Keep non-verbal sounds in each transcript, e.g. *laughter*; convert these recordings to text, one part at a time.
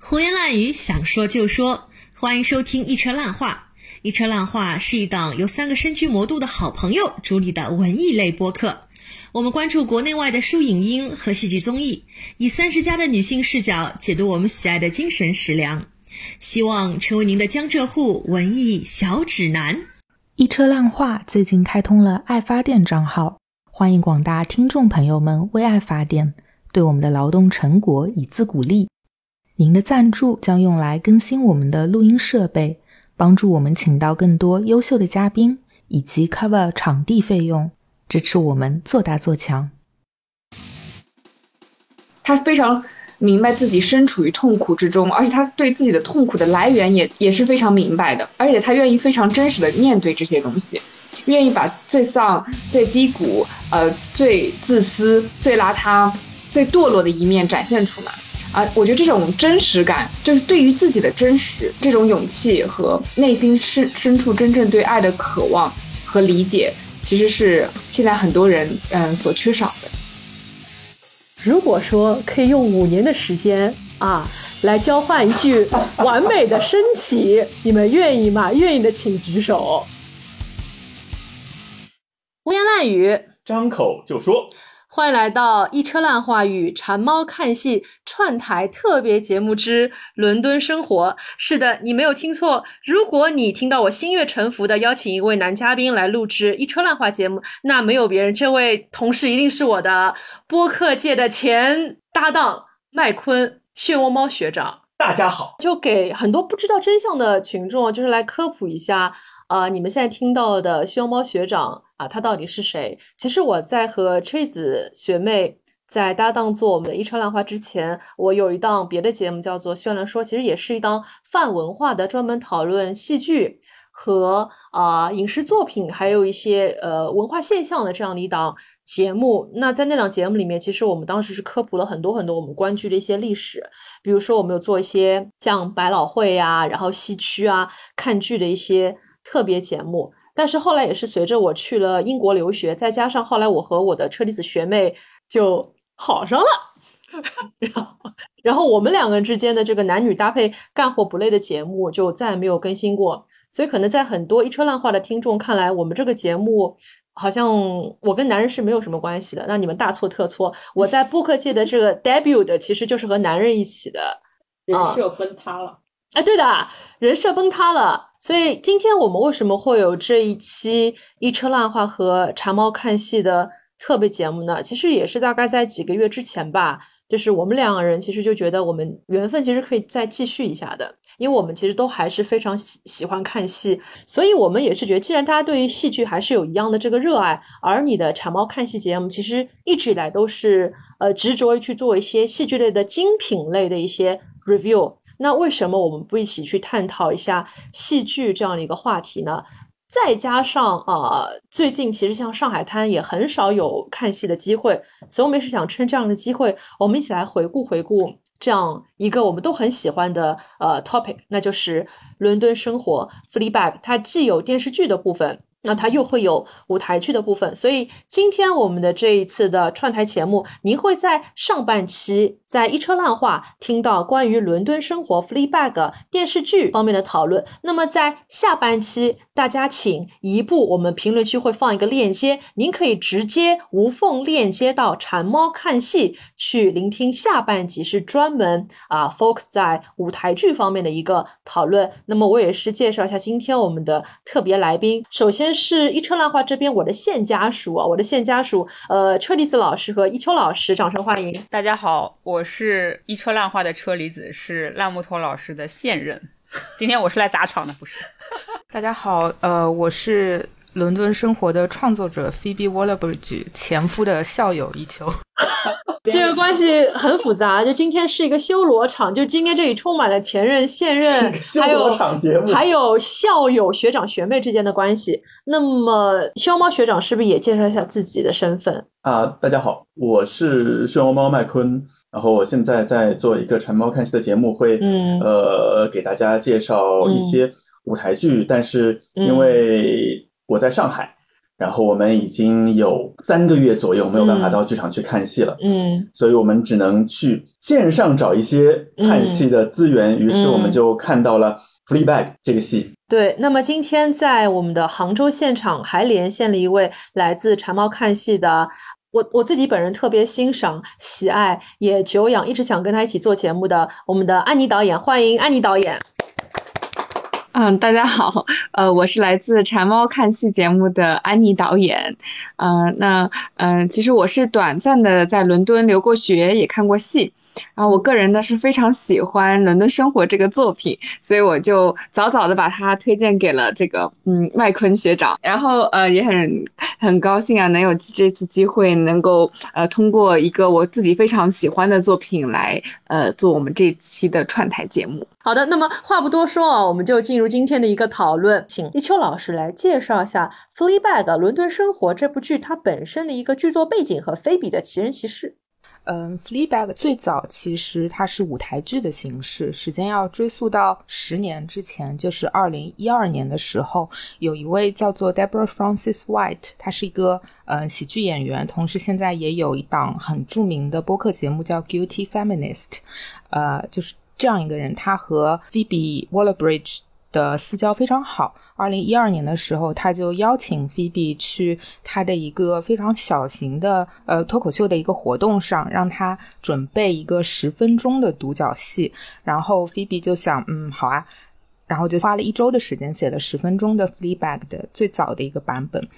胡言乱语，想说就说。欢迎收听《一车烂话》。《一车烂话》是一档由三个身居魔都的好朋友主理的文艺类播客。我们关注国内外的书影音和戏剧综艺，以三十加的女性视角解读我们喜爱的精神食粮，希望成为您的江浙沪文艺小指南。一车烂话最近开通了爱发电账号，欢迎广大听众朋友们为爱发电，对我们的劳动成果以资鼓励。您的赞助将用来更新我们的录音设备，帮助我们请到更多优秀的嘉宾，以及 cover 场地费用，支持我们做大做强。他非常明白自己身处于痛苦之中，而且他对自己的痛苦的来源也也是非常明白的，而且他愿意非常真实的面对这些东西，愿意把最丧、最低谷、呃最自私、最邋遢、最堕落的一面展现出来。啊，我觉得这种真实感，就是对于自己的真实，这种勇气和内心深深处真正对爱的渴望和理解，其实是现在很多人嗯所缺少的。如果说可以用五年的时间啊来交换一句 *laughs* 完美的身体，你们愿意吗？愿意的请举手。胡言乱语，张口就说。欢迎来到一车烂话与馋猫看戏串台特别节目之伦敦生活。是的，你没有听错。如果你听到我心悦诚服的邀请一位男嘉宾来录制一车烂话节目，那没有别人，这位同事一定是我的播客界的前搭档麦昆漩涡猫学长。大家好，就给很多不知道真相的群众，就是来科普一下。呃，你们现在听到的漩涡猫学长啊，他到底是谁？其实我在和吹子学妹在搭档做我们的一车烂话之前，我有一档别的节目叫做《绚烂说》，其实也是一档泛文化的，专门讨论戏剧和啊影视作品，还有一些呃文化现象的这样的一档节目。那在那档节目里面，其实我们当时是科普了很多很多我们观剧的一些历史，比如说我们有做一些像百老汇呀，然后西区啊看剧的一些。特别节目，但是后来也是随着我去了英国留学，再加上后来我和我的车厘子学妹就好上了，*laughs* 然后然后我们两个人之间的这个男女搭配干活不累的节目就再也没有更新过，所以可能在很多一车烂话的听众看来，我们这个节目好像我跟男人是没有什么关系的，那你们大错特错，我在播客界的这个 debut 的其实就是和男人一起的，人设崩塌了。哎，对的，人设崩塌了，所以今天我们为什么会有这一期一车烂话和馋猫看戏的特别节目呢？其实也是大概在几个月之前吧，就是我们两个人其实就觉得我们缘分其实可以再继续一下的，因为我们其实都还是非常喜喜欢看戏，所以我们也是觉得，既然大家对于戏剧还是有一样的这个热爱，而你的馋猫看戏节目其实一直以来都是呃执着于去做一些戏剧类的精品类的一些 review。那为什么我们不一起去探讨一下戏剧这样的一个话题呢？再加上啊，最近其实像上海滩也很少有看戏的机会，所以我们也是想趁这样的机会，我们一起来回顾回顾这样一个我们都很喜欢的呃 topic，那就是伦敦生活 Fleabag，它既有电视剧的部分。那它又会有舞台剧的部分，所以今天我们的这一次的串台节目，您会在上半期在一车烂话听到关于伦敦生活 Fleabag 电视剧方面的讨论。那么在下半期，大家请移步，我们评论区会放一个链接，您可以直接无缝链接到馋猫看戏去聆听下半集，是专门啊 focus 在舞台剧方面的一个讨论。那么我也是介绍一下今天我们的特别来宾，首先。是一车烂话这边我的现家属啊，我的现家属，呃，车厘子老师和一秋老师，掌声欢迎。大家好，我是一车烂话的车厘子，是烂木头老师的现任。*laughs* 今天我是来砸场的，不是。*laughs* 大家好，呃，我是伦敦生活的创作者 Phoebe Waller-Bridge 前夫的校友一秋。*laughs* 这个关系很复杂，就今天是一个修罗场，就今天这里充满了前任、现任，还有还有校友、学长、学妹之间的关系。那么，漩涡猫学长是不是也介绍一下自己的身份啊？大家好，我是漩涡猫麦昆，然后我现在在做一个馋猫看戏的节目，会呃给大家介绍一些舞台剧，但是因为我在上海。然后我们已经有三个月左右没有办法到剧场去看戏了，嗯，所以我们只能去线上找一些看戏的资源，于是我们就看到了《Fleabag》这个戏。对，那么今天在我们的杭州现场还连线了一位来自馋猫看戏的，我我自己本人特别欣赏、喜爱，也久仰，一直想跟他一起做节目的我们的安妮导演，欢迎安妮导演。嗯，大家好，呃，我是来自馋猫看戏节目的安妮导演，嗯，那嗯，其实我是短暂的在伦敦留过学，也看过戏，然后我个人呢是非常喜欢《伦敦生活》这个作品，所以我就早早的把它推荐给了这个嗯麦昆学长，然后呃也很很高兴啊，能有这次机会能够呃通过一个我自己非常喜欢的作品来呃做我们这期的串台节目。好的，那么话不多说啊，我们就进入今天的一个讨论，请立秋老师来介绍一下《Fleabag》伦敦生活这部剧它本身的一个剧作背景和菲比的奇人奇事。嗯，《Fleabag》最早其实它是舞台剧的形式，时间要追溯到十年之前，就是二零一二年的时候，有一位叫做 Deborah Francis White，她是一个呃喜剧演员，同时现在也有一档很著名的播客节目叫《Guilty Feminist》，呃，就是这样一个人，他和 Phoebe Waller-Bridge。的私交非常好。二零一二年的时候，他就邀请菲比去他的一个非常小型的呃脱口秀的一个活动上，让他准备一个十分钟的独角戏。然后菲比就想，嗯，好啊。然后就花了一周的时间写了十分钟的《Fleabag》的最早的一个版本。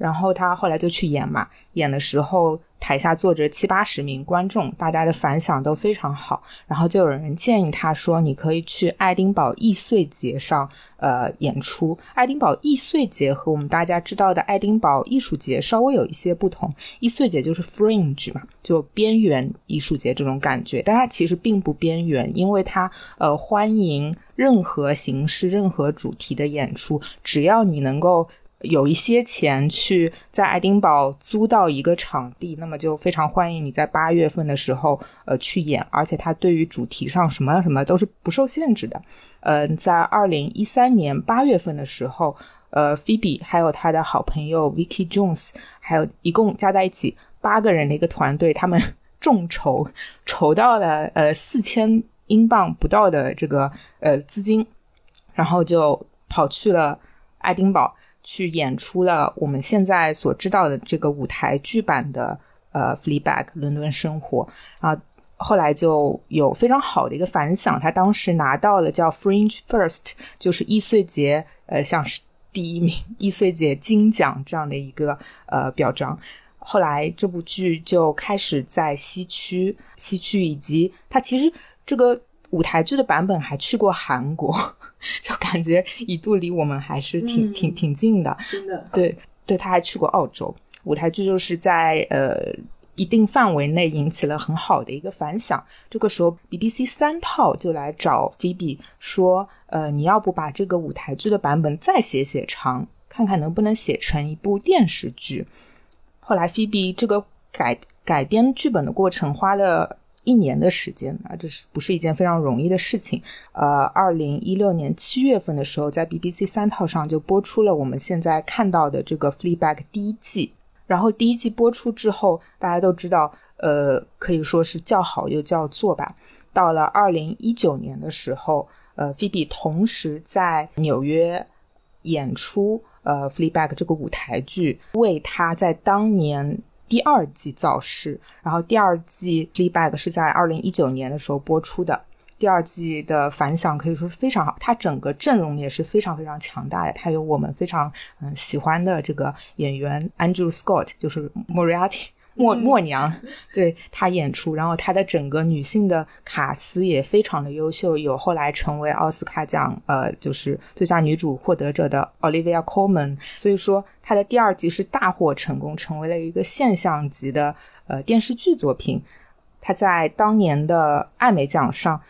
然后他后来就去演嘛，演的时候台下坐着七八十名观众，大家的反响都非常好。然后就有人建议他说：“你可以去爱丁堡易碎节上呃演出。”爱丁堡易碎节和我们大家知道的爱丁堡艺术节稍微有一些不同。易碎节就是 fringe 嘛，就边缘艺术节这种感觉，但它其实并不边缘，因为它呃欢迎任何形式、任何主题的演出，只要你能够。有一些钱去在爱丁堡租到一个场地，那么就非常欢迎你在八月份的时候呃去演，而且它对于主题上什么什么都是不受限制的。嗯，在二零一三年八月份的时候，呃，Phoebe 还有他的好朋友 Vicky Jones，还有一共加在一起八个人的一个团队，他们众筹筹到了呃四千英镑不到的这个呃资金，然后就跑去了爱丁堡。去演出了我们现在所知道的这个舞台剧版的呃《Fleabag》伦敦生活啊，后来就有非常好的一个反响，他当时拿到了叫 Fringe First，就是易碎节呃像是第一名易碎节金奖这样的一个呃表彰。后来这部剧就开始在西区、西区以及它其实这个舞台剧的版本还去过韩国。*laughs* 就感觉一度离我们还是挺挺挺近的，真的。对对，他还去过澳洲，舞台剧就是在呃一定范围内引起了很好的一个反响。这个时候，BBC 三套就来找菲比说：“呃，你要不把这个舞台剧的版本再写写长，看看能不能写成一部电视剧。”后来，菲比这个改改编剧本的过程花了。一年的时间啊，这是不是一件非常容易的事情？呃，二零一六年七月份的时候，在 BBC 三套上就播出了我们现在看到的这个《Fleabag》第一季。然后第一季播出之后，大家都知道，呃，可以说是叫好又叫座吧。到了二零一九年的时候，呃，菲比同时在纽约演出呃《Fleabag》这个舞台剧，为他在当年。第二季造势，然后第二季《l e Bag》是在二零一九年的时候播出的。第二季的反响可以说是非常好，它整个阵容也是非常非常强大的。它有我们非常嗯喜欢的这个演员 Andrew Scott，就是 Moriarty。默默娘对她演出，然后她的整个女性的卡司也非常的优秀，有后来成为奥斯卡奖呃就是最佳女主获得者的 Olivia Colman，所以说她的第二季是大获成功，成为了一个现象级的呃电视剧作品。她在当年的艾美奖上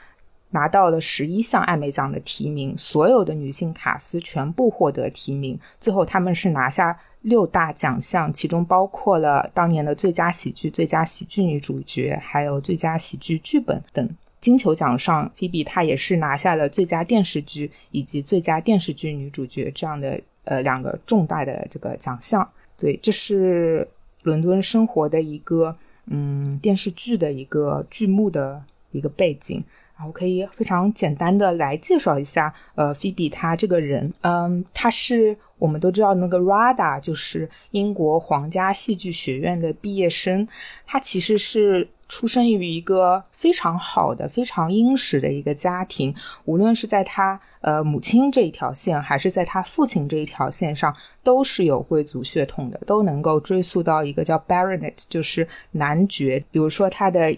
拿到了十一项艾美奖的提名，所有的女性卡司全部获得提名，最后他们是拿下。六大奖项，其中包括了当年的最佳喜剧、最佳喜剧女主角，还有最佳喜剧剧本等。金球奖上，菲比她也是拿下了最佳电视剧以及最佳电视剧女主角这样的呃两个重大的这个奖项。对，这是伦敦生活的一个嗯电视剧的一个剧目的一个背景。然后可以非常简单的来介绍一下，呃，菲比她这个人，嗯，她是我们都知道那个 RADA，就是英国皇家戏剧学院的毕业生，他其实是。出生于一个非常好的、非常殷实的一个家庭，无论是在他呃母亲这一条线，还是在他父亲这一条线上，都是有贵族血统的，都能够追溯到一个叫 Baronet，就是男爵。比如说他的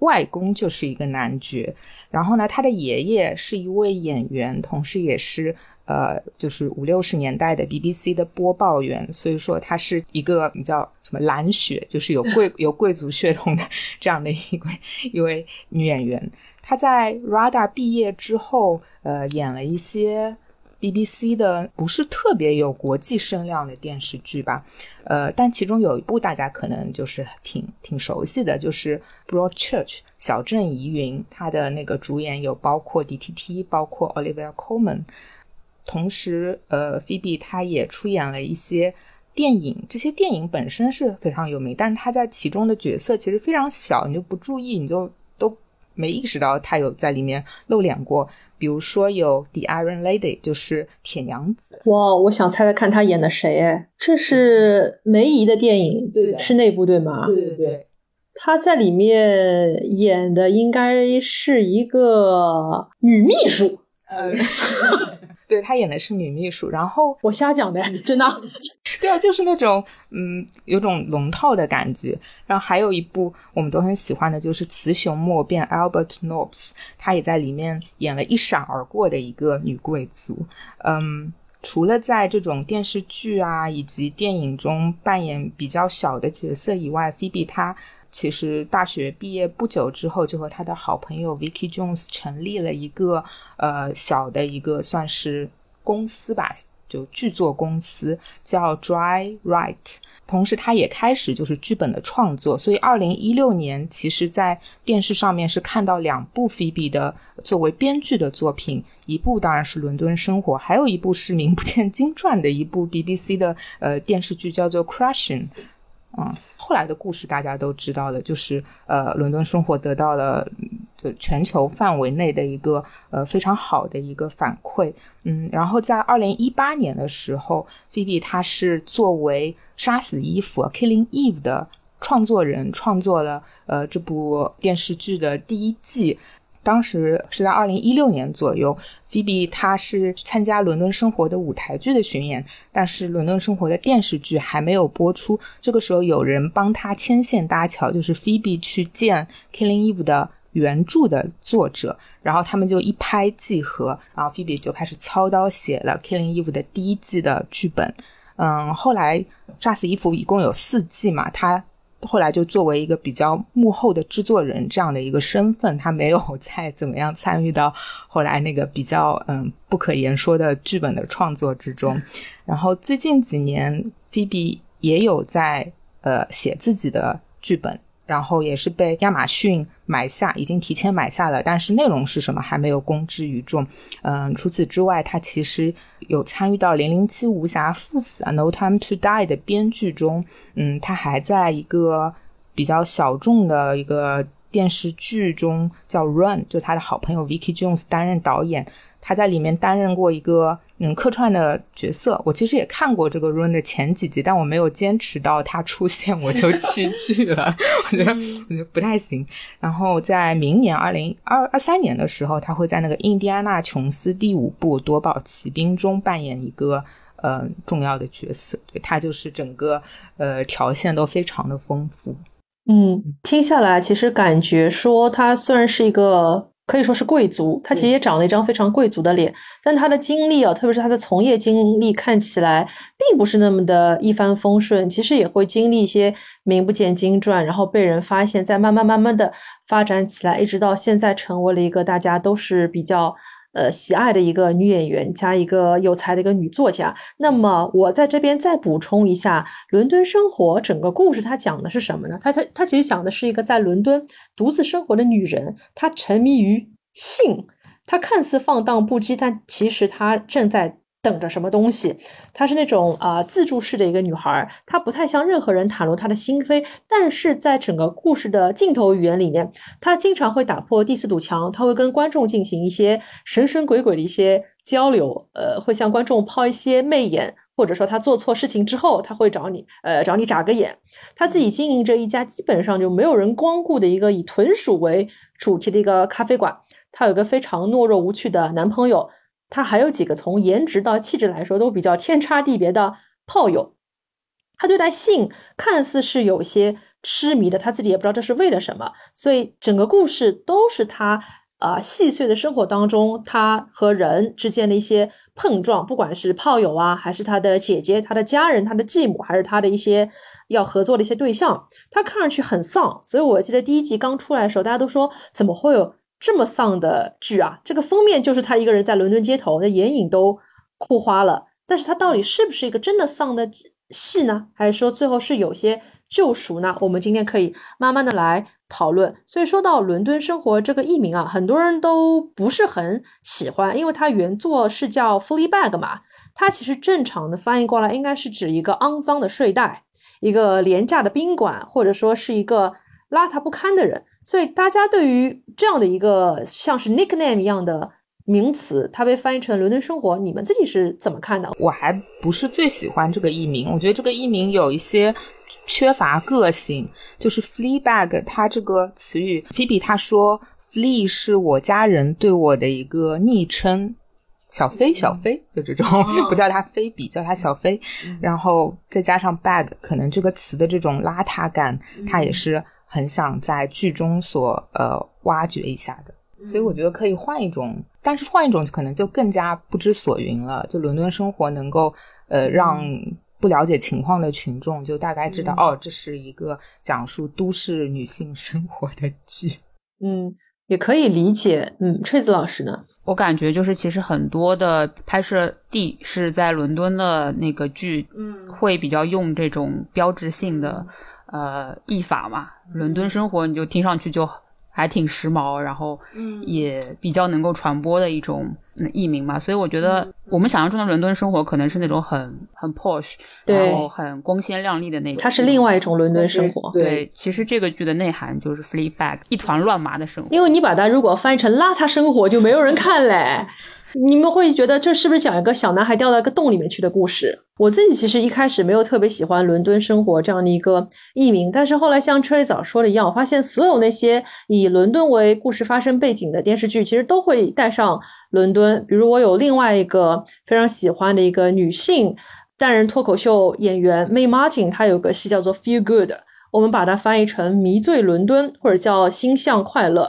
外公就是一个男爵，然后呢，他的爷爷是一位演员，同时也是。呃，就是五六十年代的 BBC 的播报员，所以说他是一个比较什么蓝血，就是有贵有贵族血统的这样的一位一位女演员。她在 RADA 毕业之后，呃，演了一些 BBC 的不是特别有国际声量的电视剧吧。呃，但其中有一部大家可能就是挺挺熟悉的，就是 Broadchurch 小镇疑云。它的那个主演有包括 DTT，包括 Olivia Colman。同时，呃，菲比她也出演了一些电影，这些电影本身是非常有名，但是她在其中的角色其实非常小，你就不注意，你就都没意识到她有在里面露脸过。比如说有《The Iron Lady》，就是铁娘子。哇，我想猜猜看她演的谁？哎，这是梅姨的电影，对，是那部对吗？对对对，她在里面演的应该是一个女秘书。对她演的是女秘书，然后我瞎讲的，真的。*laughs* 对啊，就是那种嗯，有种龙套的感觉。然后还有一部我们都很喜欢的，就是《雌雄莫辨》，Albert Nobbs，他也在里面演了一闪而过的一个女贵族。嗯，除了在这种电视剧啊以及电影中扮演比较小的角色以外，菲比她。其实大学毕业不久之后，就和他的好朋友 Vicky Jones 成立了一个呃小的一个算是公司吧，就剧作公司叫 Dry Write。同时，他也开始就是剧本的创作。所以，二零一六年，其实在电视上面是看到两部 Phoebe 的作为编剧的作品，一部当然是《伦敦生活》，还有一部是名不见经传的一部 BBC 的呃电视剧，叫做 Crushing。嗯，后来的故事大家都知道了，就是呃，伦敦生活得到了就全球范围内的一个呃非常好的一个反馈。嗯，然后在二零一八年的时候，菲比她是作为杀死伊芙 （Killing Eve） 的创作人，创作了呃这部电视剧的第一季。当时是在二零一六年左右，，Phoebe 她是参加《伦敦生活》的舞台剧的巡演，但是《伦敦生活》的电视剧还没有播出。这个时候，有人帮他牵线搭桥，就是 Phoebe 去见《Killing Eve》的原著的作者，然后他们就一拍即合，然后 Phoebe 就开始操刀写了《Killing Eve》的第一季的剧本。嗯，后来《炸死伊芙》一共有四季嘛，他。后来就作为一个比较幕后的制作人这样的一个身份，他没有 *laughs* 再怎么样参与到后来那个比较嗯不可言说的剧本的创作之中。然后最近几年，菲比也有在呃写自己的剧本。然后也是被亚马逊买下，已经提前买下了，但是内容是什么还没有公之于众。嗯，除此之外，他其实有参与到《零零七无暇赴死》啊，《No Time to Die》的编剧中。嗯，他还在一个比较小众的一个电视剧中叫《Run》，就他的好朋友 Vicky Jones 担任导演。他在里面担任过一个嗯客串的角色，我其实也看过这个 run 的前几集，但我没有坚持到他出现我就弃剧了，*laughs* 我觉得我觉得不太行。然后在明年二零二二三年的时候，他会在那个印第安纳琼斯第五部夺宝奇兵中扮演一个呃重要的角色，对他就是整个呃条线都非常的丰富。嗯，听下来其实感觉说他虽然是一个。可以说是贵族，他其实也长了一张非常贵族的脸，但他的经历啊，特别是他的从业经历，看起来并不是那么的一帆风顺。其实也会经历一些名不见经传，然后被人发现，再慢慢慢慢的发展起来，一直到现在成为了一个大家都是比较。呃，喜爱的一个女演员加一个有才的一个女作家。那么我在这边再补充一下，《伦敦生活》整个故事它讲的是什么呢？它它它其实讲的是一个在伦敦独自生活的女人，她沉迷于性，她看似放荡不羁，但其实她正在。等着什么东西。她是那种啊自助式的一个女孩，她不太向任何人袒露她的心扉，但是在整个故事的镜头语言里面，她经常会打破第四堵墙，她会跟观众进行一些神神鬼鬼的一些交流，呃，会向观众抛一些媚眼。或者说他做错事情之后，他会找你，呃，找你眨个眼。他自己经营着一家基本上就没有人光顾的一个以豚鼠为主题的一个咖啡馆。他有个非常懦弱无趣的男朋友，他还有几个从颜值到气质来说都比较天差地别的炮友。他对待性看似是有些痴迷的，他自己也不知道这是为了什么。所以整个故事都是他。啊，细碎的生活当中，他和人之间的一些碰撞，不管是炮友啊，还是他的姐姐、他的家人、他的继母，还是他的一些要合作的一些对象，他看上去很丧。所以我记得第一集刚出来的时候，大家都说怎么会有这么丧的剧啊？这个封面就是他一个人在伦敦街头，那眼影都哭花了。但是他到底是不是一个真的丧的戏呢？还是说最后是有些？救赎呢？我们今天可以慢慢的来讨论。所以说到《伦敦生活》这个译名啊，很多人都不是很喜欢，因为它原作是叫《Fleabag》嘛，它其实正常的翻译过来应该是指一个肮脏的睡袋，一个廉价的宾馆，或者说是一个邋遢不堪的人。所以大家对于这样的一个像是 nickname 一样的。名词，它被翻译成《伦敦生活》，你们自己是怎么看的？我还不是最喜欢这个译名，我觉得这个译名有一些缺乏个性。就是 “Fleabag”，它这个词语，Phoebe 他说，“Flea” 是我家人对我的一个昵称，小飞，小飞，就这种，*laughs* 不叫他菲比，叫他小飞。然后再加上 “bag”，可能这个词的这种邋遢感，它也是很想在剧中所呃挖掘一下的。所以我觉得可以换一种。但是换一种可能就更加不知所云了。就伦敦生活能够呃让不了解情况的群众就大概知道哦，这是一个讲述都市女性生活的剧。嗯，也可以理解。嗯，锤子老师呢？我感觉就是其实很多的拍摄地是在伦敦的那个剧，嗯，会比较用这种标志性的呃译法嘛。伦敦生活你就听上去就。还挺时髦，然后也比较能够传播的一种译名嘛，所以我觉得我们想象中的伦敦生活可能是那种很很 posh，然后很光鲜亮丽的那种。它是另外一种伦敦生活。对，其实这个剧的内涵就是 flea bag，一团乱麻的生活。因为你把它如果翻译成邋遢生活，就没有人看嘞。你们会觉得这是不是讲一个小男孩掉到一个洞里面去的故事？我自己其实一开始没有特别喜欢《伦敦生活》这样的一个译名，但是后来像车里早说的一样，我发现所有那些以伦敦为故事发生背景的电视剧，其实都会带上伦敦。比如我有另外一个非常喜欢的一个女性单人脱口秀演员 May Martin，她有个戏叫做《Feel Good》，我们把它翻译成《迷醉伦敦》或者叫《心向快乐》。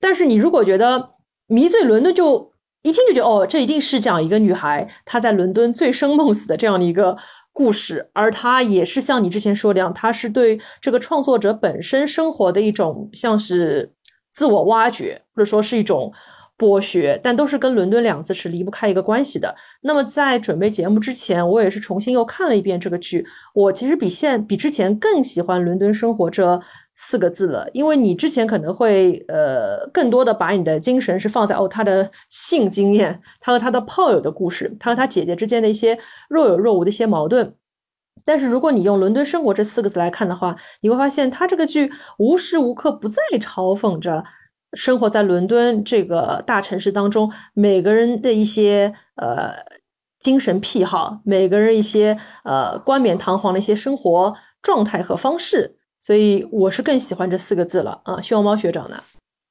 但是你如果觉得迷醉伦敦就一听就觉得哦，这一定是讲一个女孩她在伦敦醉生梦死的这样的一个故事，而她也是像你之前说的样，她是对这个创作者本身生活的一种像是自我挖掘，或者说是一种。剥削，但都是跟伦敦两字是离不开一个关系的。那么在准备节目之前，我也是重新又看了一遍这个剧。我其实比现比之前更喜欢“伦敦生活”这四个字了，因为你之前可能会呃更多的把你的精神是放在哦他的性经验，他和他的炮友的故事，他和他姐姐之间的一些若有若无的一些矛盾。但是如果你用“伦敦生活”这四个字来看的话，你会发现他这个剧无时无刻不在嘲讽着。生活在伦敦这个大城市当中，每个人的一些呃精神癖好，每个人一些呃冠冕堂皇的一些生活状态和方式，所以我是更喜欢这四个字了啊。熊猫学长呢？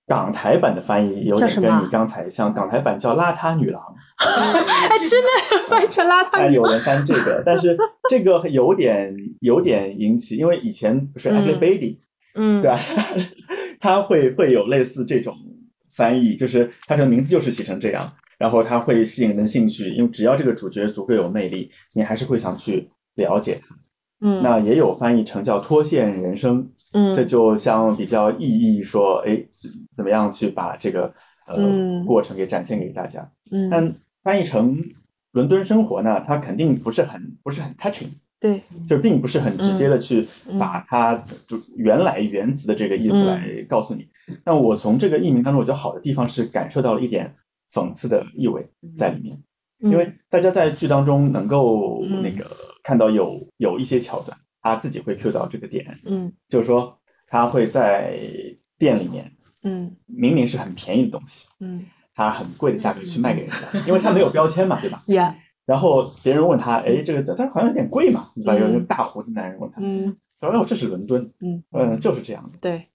港台版的翻译有点跟你刚才像，港台版叫邋遢女郎，*laughs* 哎真的翻译成邋遢女郎。有人翻这个，但是这个有点有点引起，因为以前不是 Ashley Bailey。嗯，对，*laughs* 他会会有类似这种翻译，就是他的名字就是写成这样，然后他会吸引人的兴趣，因为只要这个主角足够有魅力，你还是会想去了解他。嗯，那也有翻译成叫脱线人生，嗯，这就像比较意义说，哎，怎么样去把这个呃过程给展现给大家。嗯，但翻译成伦敦生活呢，它肯定不是很不是很 touching。对，就并不是很直接的去把它就原来原词的这个意思来告诉你。那我从这个译名当中，我觉得好的地方是感受到了一点讽刺的意味在里面。因为大家在剧当中能够嗯。那个看到有有一些桥段，他自己会 cue 到这个点，嗯就是说他会在店里面嗯明明是很便宜的东西，嗯他很贵的价格去卖给人家，因为他没有标签嘛，对吧？*laughs* Yeah，然后别人问他，哎，这个他好像有点贵嘛，对吧？嗯有一个大胡子男人问他，嗯他说哦，这是伦敦，嗯嗯，就是这样的，对，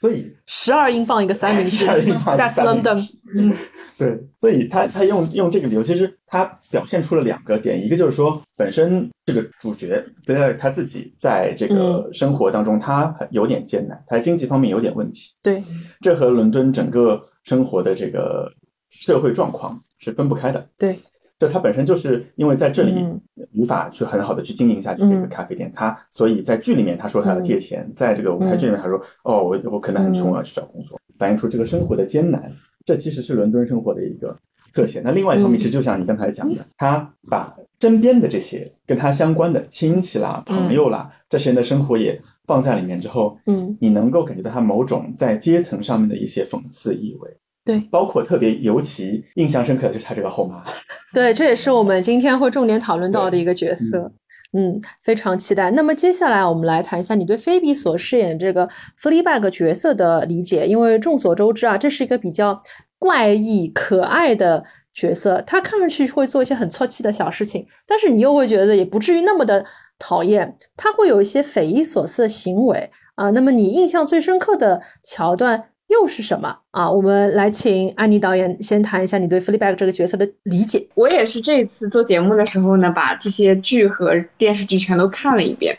所以十二英镑一个三明治十二英镑，That's 三明治 London，嗯 *laughs* 对，所以他他用用这个理由，其实他表现出了两个点，一个就是说，本身这个主角贝莱他自己在这个生活当中，他很有点艰难，他经济方面有点问题，对，这和伦敦整个生活的这个社会状况是分不开的。对，就他本身就是因为在这里嗯。无法去很好的去经营下去这个嗯。咖啡店，他所以在剧里面他说他要借钱，在这个舞台剧里面他说哦我我可能很穷，嗯。我要去找工作，反映出这个生活的艰难。这其实是伦敦生活的一个特写。那另外一方面，嗯其实就像你刚才讲的，他把身边的这些跟他相关的亲戚啦、朋友啦，这些人的生活也放在里面之后，嗯你能够感觉到他某种在阶层上面的一些讽刺意味。对，包括特别尤其印象深刻的就是他这个后妈，*laughs* 对，这也是我们今天会重点讨论到的一个角色。嗯，非常期待。那么接下来我们来谈一下你对菲比所饰演这个 Fleabag 角色的理解，因为众所周知啊，这是一个比较怪异可爱的角色，他看上去会做一些很错气的小事情，但是你又会觉得也不至于那么的讨厌，他会有一些匪夷所思的行为啊。那么你印象最深刻的桥段又是什么啊？我们来请安妮导演先谈一下你对 Fleabag 这个角色的理解。我也是这次做节目的时候呢，把这些剧和电视剧全都看了一遍。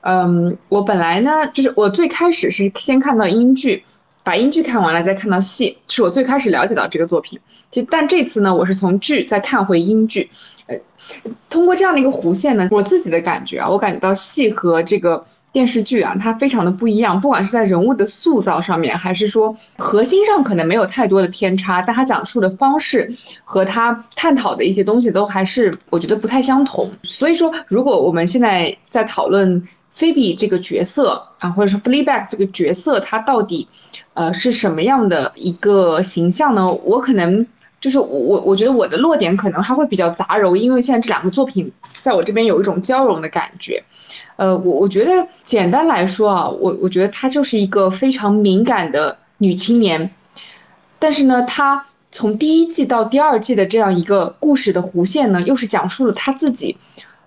嗯，我本来呢，就是我最开始是先看到英剧，把英剧看完了，再看到戏，是我最开始了解到这个作品。其实，但这次呢，我是从剧再看回英剧，呃，通过这样的一个弧线呢，我自己的感觉啊，我感觉到戏和这个电视剧啊，它非常的不一样，不管是在人物的塑造上面，还是说核心上可能没有太多的偏差，但它讲述的方式和它探讨的一些东西都还是我觉得不太相同。所以说，如果我们现在在讨论菲比这个角色啊，或者说 Fleabag 这个角色，它到底呃是什么样的一个形象呢？我可能。就是我我我觉得我的落点可能还会比较杂糅，因为现在这两个作品在我这边有一种交融的感觉。呃，我我觉得简单来说啊，我我觉得她就是一个非常敏感的女青年，但是呢，她从第一季到第二季的这样一个故事的弧线呢，又是讲述了她自己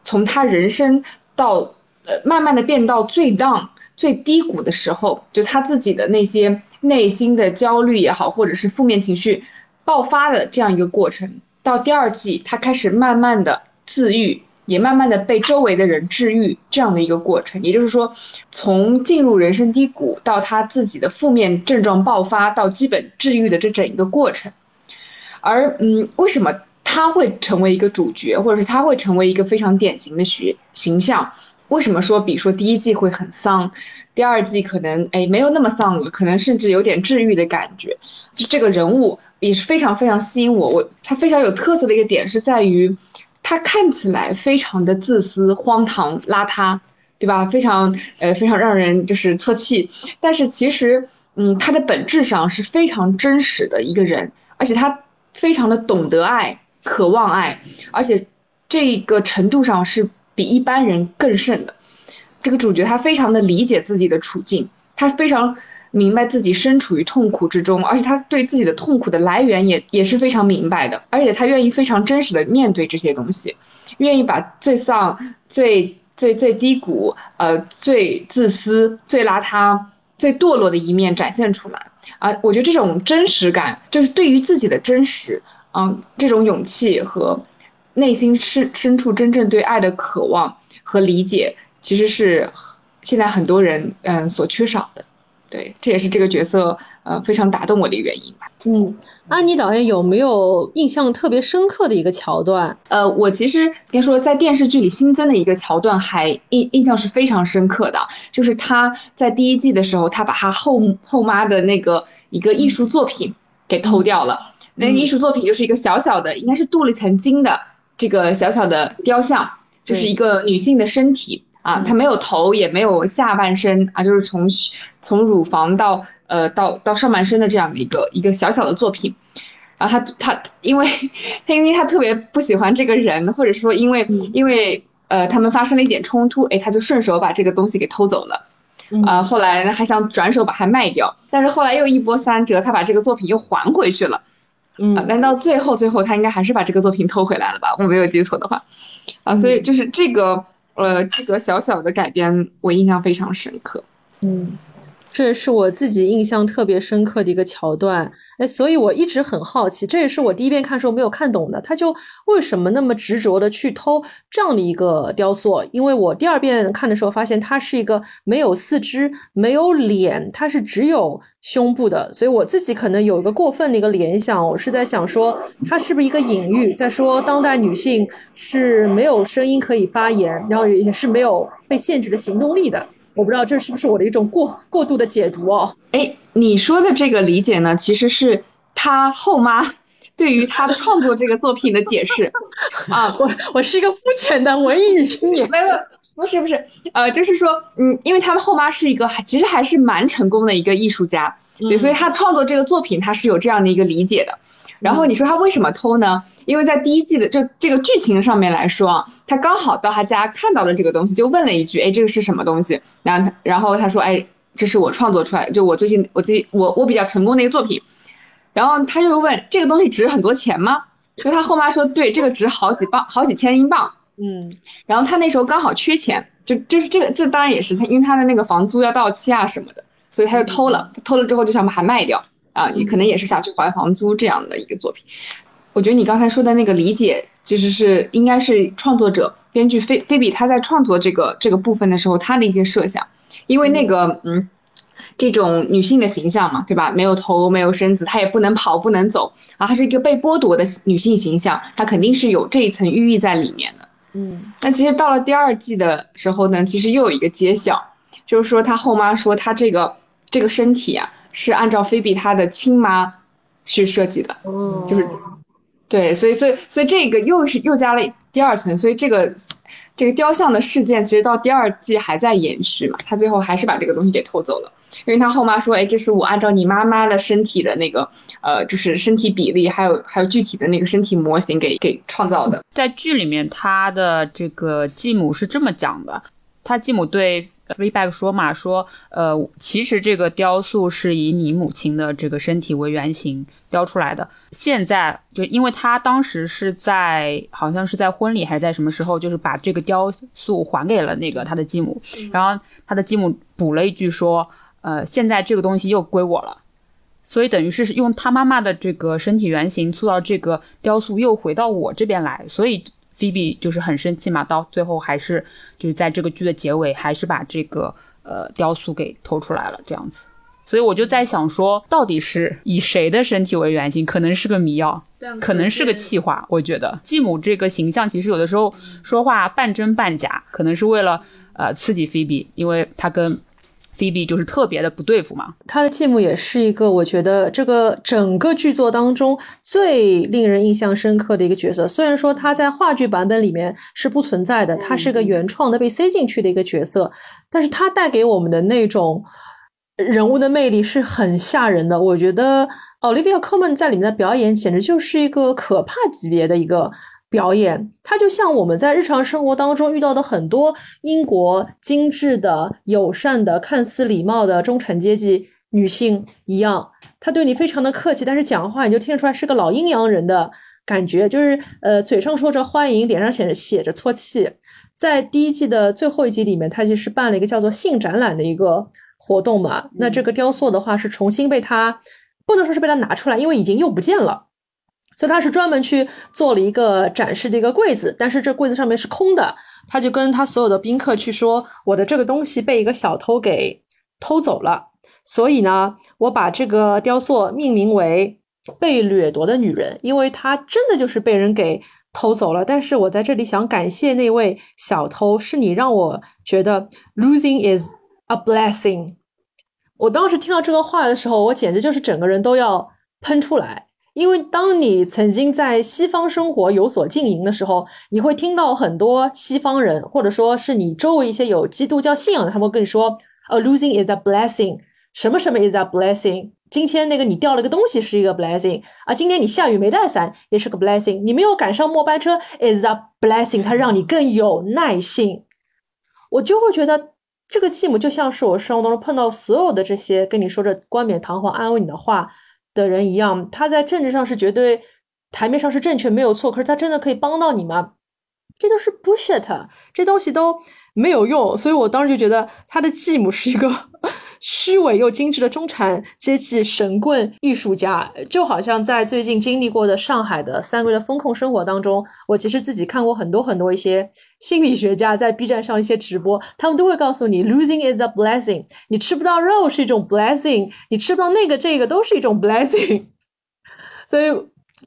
从她人生到呃慢慢的变到最 down 最低谷的时候，就他自己的那些内心的焦虑也好，或者是负面情绪爆发的这样一个过程。到第二季，他开始慢慢的自愈。也慢慢的被周围的人治愈，这样的一个过程，也就是说，从进入人生低谷到他自己的负面症状爆发到基本治愈的这整一个过程。而嗯，为什么他会成为一个主角，或者是他会成为一个非常典型的学形象？为什么说，比如说第一季会很丧，第二季可能哎没有那么丧了，可能甚至有点治愈的感觉？就这个人物也是非常非常吸引我，我他非常有特色的一个点是在于。他看起来非常的自私、荒唐、邋遢，对吧？非常呃，非常让人就是啜泣。但是其实，嗯，他的本质上是非常真实的一个人，而且他非常的懂得爱、渴望爱，而且这个程度上是比一般人更甚的。这个主角他非常的理解自己的处境，他非常。明白自己身处于痛苦之中，而且他对自己的痛苦的来源也也是非常明白的，而且他愿意非常真实的面对这些东西，愿意把最丧、最最最低谷、呃最自私、最邋遢、最堕落的一面展现出来。啊、我觉得这种真实感，就是对于自己的真实，嗯、这种勇气和内心深深处真正对爱的渴望和理解，其实是现在很多人嗯、呃、所缺少的。对，这也是这个角色呃非常打动我的原因吧。嗯，安妮导演有没有印象特别深刻的一个桥段？呃，我其实应该说在电视剧里新增的一个桥段还印印象是非常深刻的，就是他在第一季的时候，他把他后后妈的那个一个艺术作品给偷掉了。嗯、那个艺术作品就是一个小小的，应该是镀了一层金的这个小小的雕像，就是一个女性的身体。啊，她没有头，也没有下半身啊，就是从从乳房到呃到到上半身的这样的一个一个小小的作品。然后他他因为他因为他特别不喜欢这个人，或者说因为因为呃他们发生了一点冲突，哎，他就顺手把这个东西给偷走了。啊，后来还想转手把它卖掉，但是后来又一波三折，他把这个作品又还回去了。嗯，但到最后最后他应该还是把这个作品偷回来了吧？我没有记错的话。啊，所以就是这个呃这个小小的改编，我印象非常深刻。嗯。这也是我自己印象特别深刻的一个桥段，哎，所以我一直很好奇，这也是我第一遍看的时候没有看懂的，他就为什么那么执着的去偷这样的一个雕塑？因为我第二遍看的时候发现它是一个没有四肢、没有脸，它是只有胸部的，所以我自己可能有一个过分的一个联想，我是在想说，它是不是一个隐喻，在说当代女性是没有声音可以发言，然后也是没有被限制的行动力的。我不知道这是不是我的一种过过度的解读哦？哎，你说的这个理解呢，其实是他后妈对于他创作这个作品的解释 *laughs* 啊。我我是一个肤浅的文艺女青年，没有，不是不是，呃，就是说，嗯，因为他们后妈是一个其实还是蛮成功的一个艺术家，对，所以他创作这个作品，他是有这样的一个理解的。然后你说他为什么偷呢？因为在第一季的这这个剧情上面来说啊，他刚好到他家看到了这个东西，就问了一句：“哎，这个是什么东西？”然后他然后他说：“哎，这是我创作出来，就我最近我最我我比较成功的一个作品。”然后他又问：“这个东西值很多钱吗？”就他后妈说：“对，这个值好几磅，好几千英镑。”嗯，然后他那时候刚好缺钱，就就是这个这当然也是他，因为他的那个房租要到期啊什么的，所以他就偷了。偷了之后就想把它卖掉。啊，你可能也是想去还房租这样的一个作品，我觉得你刚才说的那个理解，其实是应该是创作者编剧菲菲比他在创作这个这个部分的时候他的一些设想，因为那个嗯，这种女性的形象嘛，对吧？没有头，没有身子，她也不能跑，不能走啊，她是一个被剥夺的女性形象，她肯定是有这一层寓意在里面的。嗯，那其实到了第二季的时候呢，其实又有一个揭晓，就是说她后妈说她这个这个身体啊。是按照菲比她的亲妈去设计的，就是，对，所以所以所以这个又是又加了第二层，所以这个这个雕像的事件其实到第二季还在延续嘛，他最后还是把这个东西给偷走了，因为他后妈说，哎，这是我按照你妈妈的身体的那个呃，就是身体比例还有还有具体的那个身体模型给给创造的，在剧里面他的这个继母是这么讲的。他继母对 Freeback 说嘛，说，呃，其实这个雕塑是以你母亲的这个身体为原型雕出来的。现在就因为他当时是在好像是在婚礼还是在什么时候，就是把这个雕塑还给了那个他的继母，然后他的继母补了一句说，呃，现在这个东西又归我了，所以等于是用他妈妈的这个身体原型塑造这个雕塑又回到我这边来，所以。菲比就是很生气嘛，到最后还是就是在这个剧的结尾，还是把这个呃雕塑给偷出来了，这样子。所以我就在想说，到底是以谁的身体为原型？可能是个迷药，可能是个气话。我觉得继母这个形象其实有的时候说话半真半假，可能是为了呃刺激菲比，因为他跟。菲比就是特别的不对付嘛，他的继母也是一个我觉得这个整个剧作当中最令人印象深刻的一个角色。虽然说他在话剧版本里面是不存在的，他是个原创的被塞进去的一个角色，但是他带给我们的那种人物的魅力是很吓人的。我觉得 Olivia Colman 在里面的表演简直就是一个可怕级别的一个。表演，它就像我们在日常生活当中遇到的很多英国精致的、友善的、看似礼貌的中产阶级女性一样，她对你非常的客气，但是讲话你就听得出来是个老阴阳人的感觉，就是呃嘴上说着欢迎，脸上写着写着搓气。在第一季的最后一集里面，他其实办了一个叫做性展览的一个活动嘛，那这个雕塑的话是重新被他不能说是被他拿出来，因为已经又不见了。所以他是专门去做了一个展示的一个柜子，但是这柜子上面是空的。他就跟他所有的宾客去说：“我的这个东西被一个小偷给偷走了，所以呢，我把这个雕塑命名为‘被掠夺的女人’，因为她真的就是被人给偷走了。但是我在这里想感谢那位小偷，是你让我觉得 losing is a blessing。我当时听到这个话的时候，我简直就是整个人都要喷出来。”因为当你曾经在西方生活有所经营的时候，你会听到很多西方人，或者说是你周围一些有基督教信仰的，他们跟你说，a losing is a blessing，什么什么 is a blessing，今天那个你掉了个东西是一个 blessing 啊，今天你下雨没带伞也是个 blessing，你没有赶上末班车 is a blessing，它让你更有耐性。我就会觉得这个继母就像是我生活当中碰到所有的这些跟你说着冠冕堂皇安慰你的话的人一样，他在政治上是绝对台面上是正确没有错，可是他真的可以帮到你吗？这都是 bullshit，这东西都没有用，所以我当时就觉得他的继母是一个虚伪又精致的中产阶级神棍艺术家，就好像在最近经历过的上海的三个月的风控生活当中，我其实自己看过很多很多一些心理学家在 B 站上一些直播，他们都会告诉你，losing is a blessing，你吃不到肉是一种 blessing，你吃不到那个这个都是一种 blessing，*laughs* 所以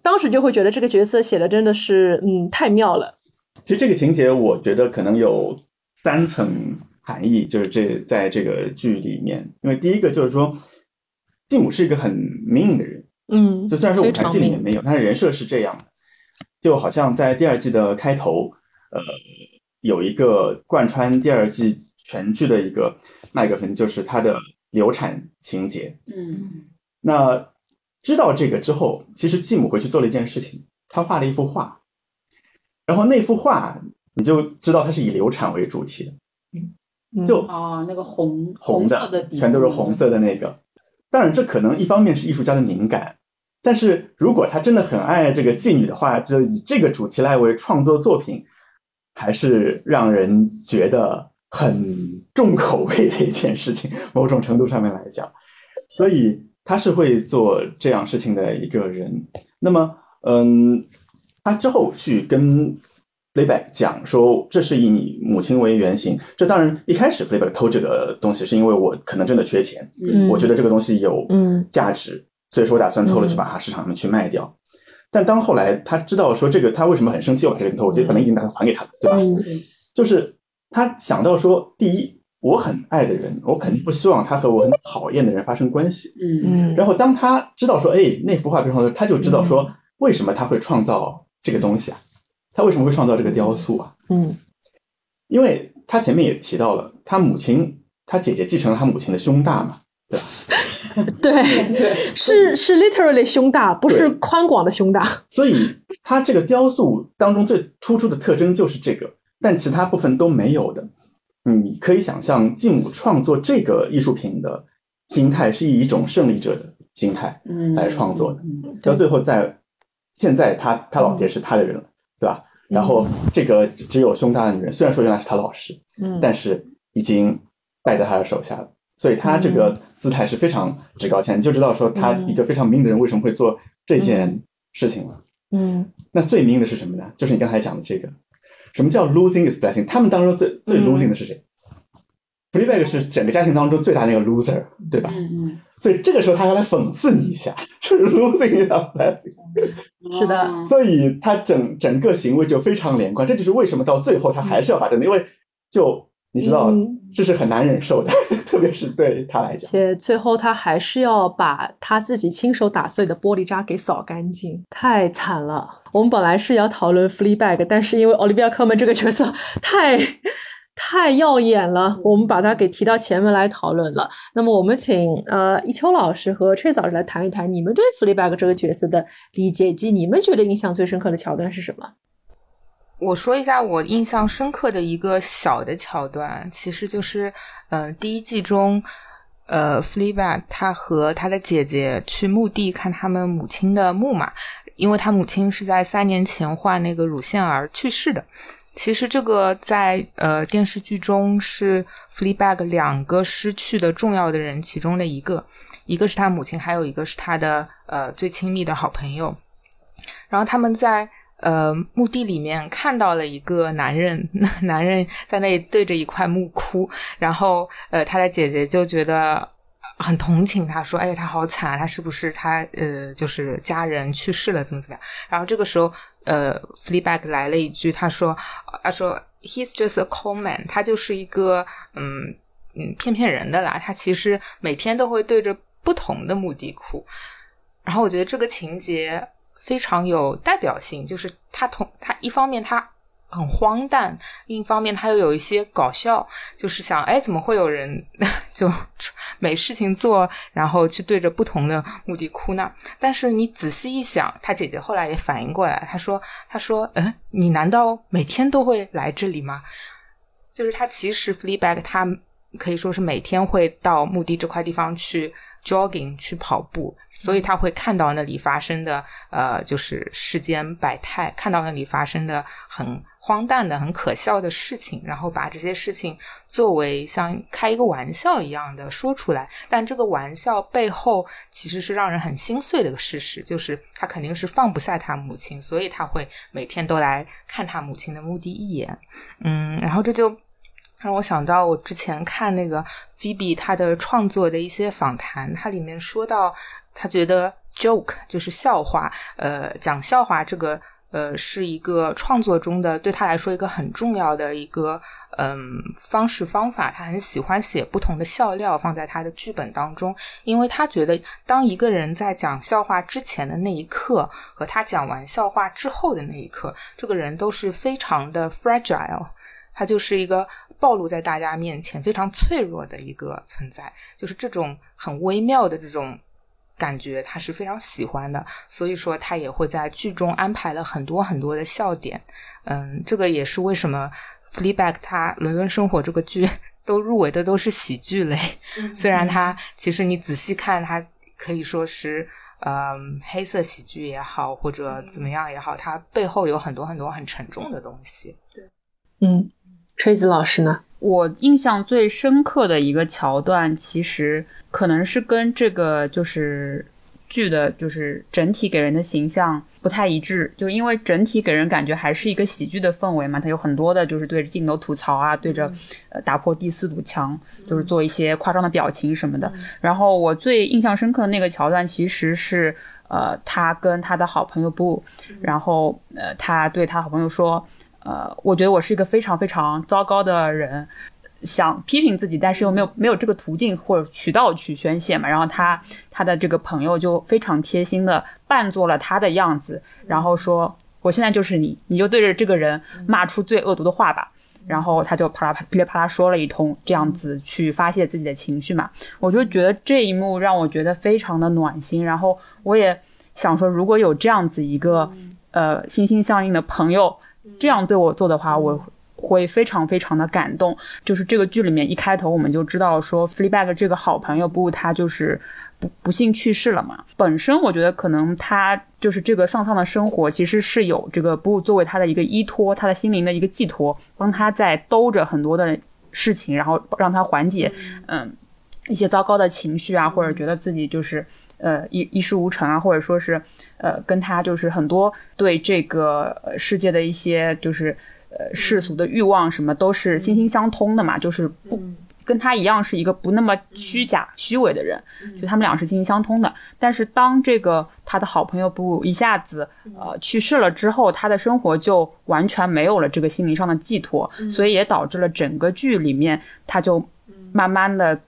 当时就会觉得这个角色写的真的是嗯太妙了。其实这个情节，我觉得可能有三层含义，就是这在这个剧里面，因为第一个就是说，继母是一个很命的人，嗯，就虽然说舞台剧里面没有，但是人设是这样的，就好像在第二季的开头，呃，有一个贯穿第二季全剧的一个麦克风，就是他的流产情节。嗯。那知道这个之后，其实继母回去做了一件事情，她画了一幅画，然后那幅画你就知道它是以流产为主题的，嗯就哦，那个红红色的底全都是红色的那个。当然，这可能一方面是艺术家的敏感，但是如果他真的很爱这个妓女的话，就以这个主题来为创作作品，还是让人觉得很重口味的一件事情。某种程度上面来讲，所以他是会做这样事情的一个人。那么，嗯，他之后去跟 Fleabag 讲说，这是以你母亲为原型。这当然一开始 Fleabag 偷这个东西，是因为我可能真的缺钱，嗯我觉得这个东西有嗯价值，所以说我打算偷了去把它市场上面去卖掉。但当后来他知道说这个他为什么很生气，我把这个偷，我觉得本来已经打算还给他了，对吧？嗯就是他想到说，第一，我很爱的人，我肯定不希望他和我很讨厌的人发生关系。嗯嗯然后当他知道说，哎，那幅画背后，他就知道说，为什么他会创造这个东西啊？他为什么会创造这个雕塑啊？嗯因为他前面也提到了，他母亲，他姐姐继承了他母亲的胸大嘛，对吧？*laughs* 对，是是 literally 胸大，不是宽广的胸大。所以他这个雕塑当中最突出的特征就是这个，但其他部分都没有的。你可以想象，继母创作这个艺术品的心态是以一种胜利者的心态嗯来创作的。嗯到最后在现在他他老爹是他的人了，对吧？然后这个只有胸大的女人，虽然说原来是他老师，嗯但是已经败在他的手下了。所以他这个姿态是非常趾高气扬，你就知道说他一个非常明的人为什么会做这件事情了。嗯那最明的是什么呢？就是你刚才讲的这个，什么叫 losing is blessing？他们当中最最嗯 losing 的是谁 f l e a b a g 是整个家庭当中最大那个 loser，对吧？嗯嗯所以这个时候他要来讽刺你一下，就是 losing a blessing。嗯，*laughs* 是的哦所以他整整个行为就非常连贯，这就是为什么到最后他还是要把这个，因为就你知道嗯这是很难忍受的，*laughs* 特别是对他来讲。且最后他还是要把他自己亲手打碎的玻璃渣给扫干净，太惨了。我们本来是要讨论 Fleabag，但是因为 Olivia Colman 这个角色太太耀眼了，我们把它给提到前面来讨论了。那么我们请呃一秋老师和 Trace 老师来谈一谈你们对 Fleabag 这个角色的理解，以及你们觉得印象最深刻的桥段是什么？我说一下我印象深刻的一个小的桥段，其实就是，呃，第一季中，呃，Fleabag 他和他的姐姐去墓地看他们母亲的墓嘛，因为他母亲是在三年前患那个乳腺癌去世的。其实这个在呃电视剧中是 Fleabag 两个失去的重要的人其中的一个，一个是他母亲，还有一个是他的呃最亲密的好朋友。然后他们在呃墓地里面看到了一个男人，*laughs* 男人在那里对着一块墓哭，然后呃他的姐姐就觉得很同情他，说：“哎呀，他好惨啊，他是不是他呃就是家人去世了，怎么怎么样？”然后这个时候呃 Fleabag 来了一句，他说：“他说 He's just a con man，他就是一个嗯嗯骗骗人的啦，他其实每天都会对着不同的目的哭。”然后我觉得这个情节非常有代表性，就是他同他一方面他很荒诞，另一方面他又有一些搞笑，就是想，哎，怎么会有人 *laughs* 就没事情做，然后去对着不同的目的哭呢？但是你仔细一想，他姐姐后来也反应过来，他说，他说，嗯，你难道每天都会来这里吗？就是他其实 f l e a b a g 他可以说是每天会到墓地这块地方去。jogging 去跑步，所以他会看到那里发生的呃，就是世间百态，看到那里发生的很荒诞的、很可笑的事情，然后把这些事情作为像开一个玩笑一样的说出来。但这个玩笑背后其实是让人很心碎的一个事实，就是他肯定是放不下他母亲，所以他会每天都来看他母亲的墓地一眼。嗯，然后这就。让我想到我之前看那个菲比他的创作的一些访谈，他里面说到，他觉得 joke 就是笑话，呃，讲笑话这个，呃，是一个创作中的对他来说一个很重要的一个，嗯，方式方法。他很喜欢写不同的笑料放在他的剧本当中，因为他觉得当一个人在讲笑话之前的那一刻和他讲完笑话之后的那一刻，这个人都是非常的 fragile，他就是一个。暴露在大家面前非常脆弱的一个存在，就是这种很微妙的这种感觉，他是非常喜欢的。所以说，他也会在剧中安排了很多很多的笑点。嗯，这个也是为什么《Fleabag》它《伦敦生活》这个剧 *laughs* 都入围的都是喜剧类。虽然它其实你仔细看，它可以说是嗯黑色喜剧也好，或者怎么样也好，它背后有很多很多很沉重的东西。对，嗯。吹子老师呢？我印象最深刻的一个桥段，其实可能是跟这个就是剧的，就是整体给人的形象不太一致。就因为整体给人感觉还是一个喜剧的氛围嘛，它有很多的就是对着镜头吐槽啊，对着呃打破第四堵墙，就是做一些夸张的表情什么的。然后我最印象深刻的那个桥段，其实是呃他跟他的好朋友布，然后呃他对他好朋友说。呃，我觉得我是一个非常非常糟糕的人，想批评自己，但是又没有没有这个途径或者渠道去宣泄嘛。然后他他的这个朋友就非常贴心的扮作了他的样子，然后说我现在就是你，你就对着这个人骂出最恶毒的话吧。然后他就啪啦啪噼里啪啦说了一通，这样子去发泄自己的情绪嘛。我就觉得这一幕让我觉得非常的暖心。然后我也想说，如果有这样子一个呃心心相印的朋友。这样对我做的话，我会非常非常的感动。就是这个剧里面一开头我们就知道说 f l e e b a g 这个好朋友不，他就是不不幸去世了嘛。本身我觉得可能他就是这个丧丧的生活，其实是有这个不作为他的一个依托，他的心灵的一个寄托，帮他在兜着很多的事情，然后让他缓解嗯一些糟糕的情绪啊，或者觉得自己就是呃一一事无成啊，或者说是。呃，跟他就是很多对这个世界的一些就是呃世俗的欲望什么都是心心相通的嘛，就是不跟他一样是一个不那么虚假虚伪的人，就他们俩是心心相通的。但是当这个他的好朋友不一下子呃去世了之后，他的生活就完全没有了这个心灵上的寄托，所以也导致了整个剧里面他就慢慢的。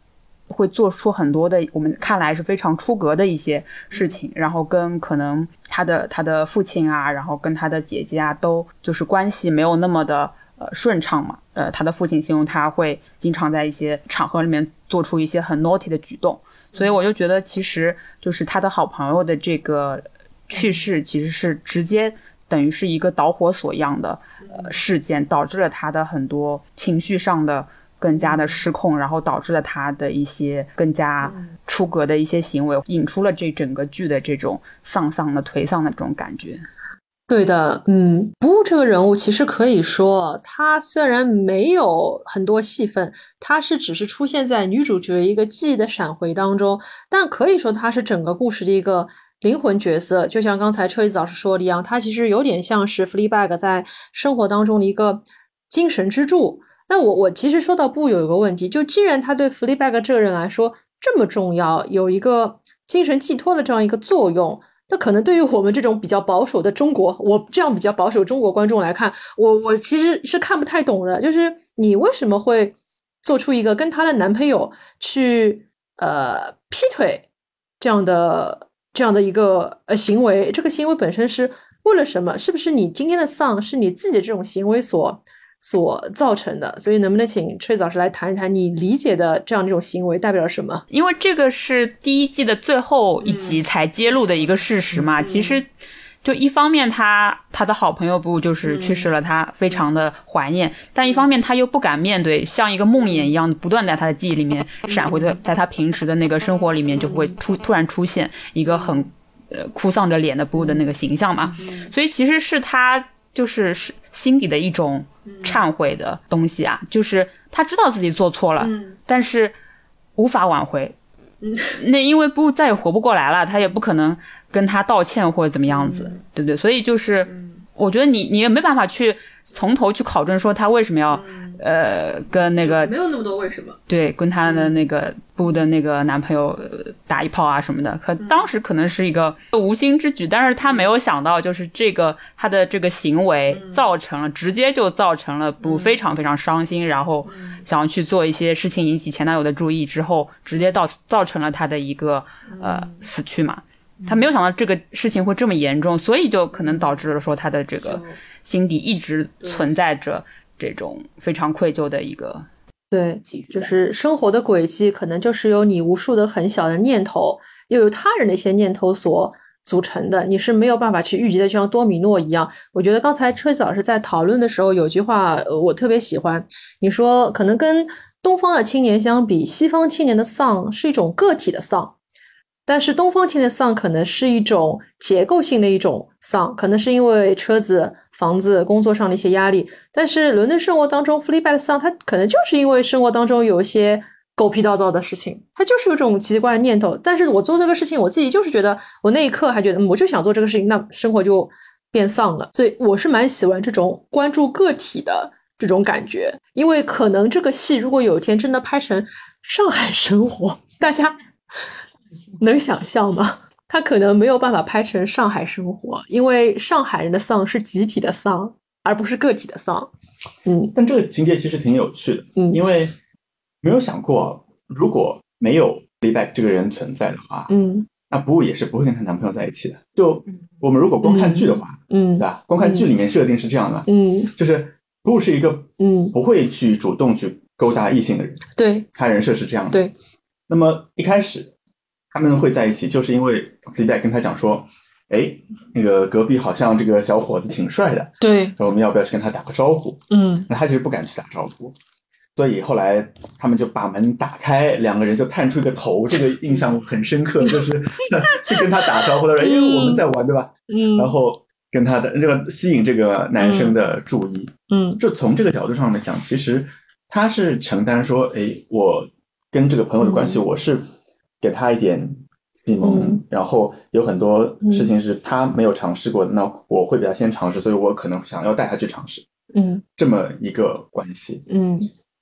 会做出很多的我们看来是非常出格的一些事情，然后跟可能他的他的父亲啊，然后跟他的姐姐啊，都就是关系没有那么的呃顺畅嘛。呃，他的父亲形容他会经常在一些场合里面做出一些很 naughty 的举动，所以我就觉得其实就是他的好朋友的这个去世，其实是直接等于是一个导火索一样的呃事件，导致了他的很多情绪上的。更加的失控，然后导致了他的一些更加出格的一些行为，引出了这整个剧的这种丧丧的颓丧的这种感觉。对的，嗯，不这个人物其实可以说，他虽然没有很多戏份，他是只是出现在女主角一个记忆的闪回当中，但可以说他是整个故事的一个灵魂角色。就像刚才车厘子老师说的一样，他其实有点像是 Fleabag 在生活当中的一个精神支柱。那我我其实说到不有一个问题，就既然他对 Fleabag 这个人来说这么重要，有一个精神寄托的这样一个作用，那可能对于我们这种比较保守的中国，我这样比较保守中国观众来看，我我其实是看不太懂的。就是你为什么会做出一个跟她的男朋友去呃劈腿这样的这样的一个呃行为？这个行为本身是为了什么？是不是你今天的丧是你自己这种行为所所造成的？所以能不能请崔老师来谈一谈你理解的这样一种行为代表了什么？因为这个是第一季的最后一集才揭露的一个事实嘛，其实。就一方面，他他的好朋友不就是去世了，他非常的怀念，但一方面他又不敢面对，像一个梦魇一样，不断在他的记忆里面闪回的，在他平时的那个生活里面就会突突然出现一个很呃哭丧着脸的布的那个形象嘛，所以其实是他就是是心底的一种忏悔的东西啊，就是他知道自己做错了，但是无法挽回，那因为不再也活不过来了，他也不可能。跟他道歉或者怎么样子，对不对？所以就是，我觉得你你也没办法去从头去考证说他为什么要呃跟那个没有那么多为什么。对跟他的那个不的那个男朋友打一炮啊什么的，可当时可能是一个无心之举，但是他没有想到就是这个他的这个行为造成了直接就造成了不非常非常伤心，然后想要去做一些事情引起前男友的注意之后，直接到造成了他的一个呃死去嘛。他没有想到这个事情会这么严重，所以就可能导致了说他的这个心底一直存在着这种非常愧疚的一个。对，就是生活的轨迹可能就是由你无数的很小的念头，又有他人的一些念头所组成的，你是没有办法去预计的，就像多米诺一样。我觉得刚才车子老师在讨论的时候有句话，我特别喜欢，你说可能跟东方的青年相比，西方青年的丧是一种个体的丧。但是东方青的丧可能是一种结构性的一种丧，可能是因为车子、房子、工作上的一些压力。但是伦敦生活当中 f l e e b a 的丧，他可能就是因为生活当中有一些狗屁倒灶的事情，他就是有种奇怪的念头。但是我做这个事情，我自己就是觉得，我那一刻还觉得，我就想做这个事情，那生活就变丧了。所以我是蛮喜欢这种关注个体的这种感觉，因为可能这个戏如果有一天真的拍成上海生活，大家。能想象吗？*laughs* 他可能没有办法拍成上海生活，因为上海人的丧是集体的丧，而不是个体的丧。嗯，但这个情节其实挺有趣的，嗯，因为没有想过，如果没有李白这个人存在的话，嗯，那不布也是不会跟她男朋友在一起的。就我们如果光看剧的话，嗯，对吧？光看剧里面设定是这样的，嗯，就是布是一个嗯不会去主动去勾搭异性的人，对，他人设是这样的，对。那么一开始。他们会在一起，就是因为李白跟他讲说：“哎，那个隔壁好像这个小伙子挺帅的，对，说我们要不要去跟他打个招呼？”嗯，那他其实不敢去打招呼，所以后来他们就把门打开，两个人就探出一个头，这个印象很深刻，*laughs* 就是 *laughs* 去跟他打招呼的人，因为，我们在玩，对吧？嗯，然后跟他的这个吸引这个男生的注意，嗯，就从这个角度上面讲，其实他是承担说：“哎，我跟这个朋友的关系，我是。”给他一点启蒙，然后有很多事情是他没有尝试过的，那我会比他先尝试，所以我可能想要带他去尝试，嗯，这么一个关系，嗯，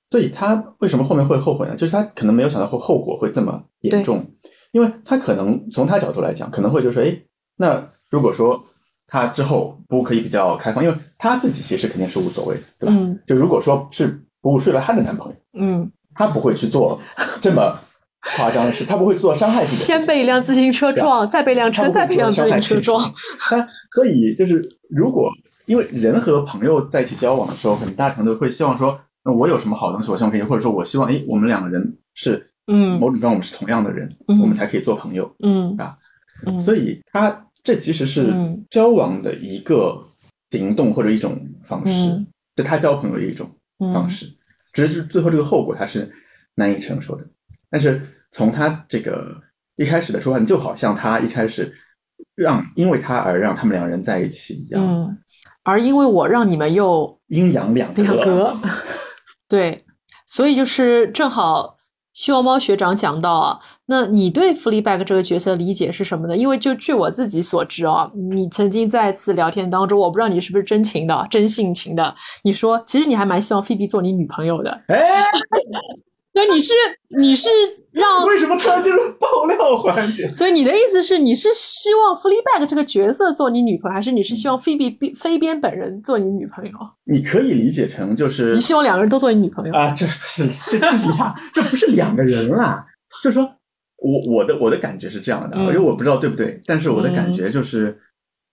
所以他为什么后面会后悔呢？就是他可能没有想到后后果会这么严重，因为他可能从他角度来讲，可能会就说，哎，那如果说他之后不可以比较开放，因为他自己其实肯定是无所谓，对吧？嗯，就如果说是不睡了他的男朋友，嗯，他不会去做这么。夸张的是，他不会做伤害性的。先被一辆自行车撞，再被辆车，再被一辆自行车撞。他所以就是，如果因为人和朋友在一起交往的时候，很大程度会希望说，那我有什么好东西，我希望可以，或者说我希望，哎，我们两个人是，嗯，某种状我们是同样的人，我们才可以做朋友，嗯。啊，所以他这其实是交往的一个行动或者一种方式，就他交朋友的一种方式，只是最后这个后果他是难以承受的。但是从他这个一开始的说话，就好像他一开始让因为他而让他们两人在一起一样，嗯，而因为我让你们又阴阳两两隔，*laughs* 对，所以就是正好希望猫学长讲到啊，那你对弗利 back 这个角色理解是什么呢？因为就据我自己所知啊，你曾经在一次聊天当中，我不知道你是不是真情的、真性情的，你说其实你还蛮希望菲比做你女朋友的，哎。*laughs* 那你是你是让 *laughs* 为什么突然进入爆料环节？*laughs* 所以你的意思是你是希望 f l e e b a g 这个角色做你女朋友，还是你是希望菲比飞边本人做你女朋友？你可以理解成就是你希望两个人都做你女朋友啊？这不是这不是两这不是两个人啦？就是说我我的我的感觉是这样的，因为我不知道对不对，但是我的感觉就是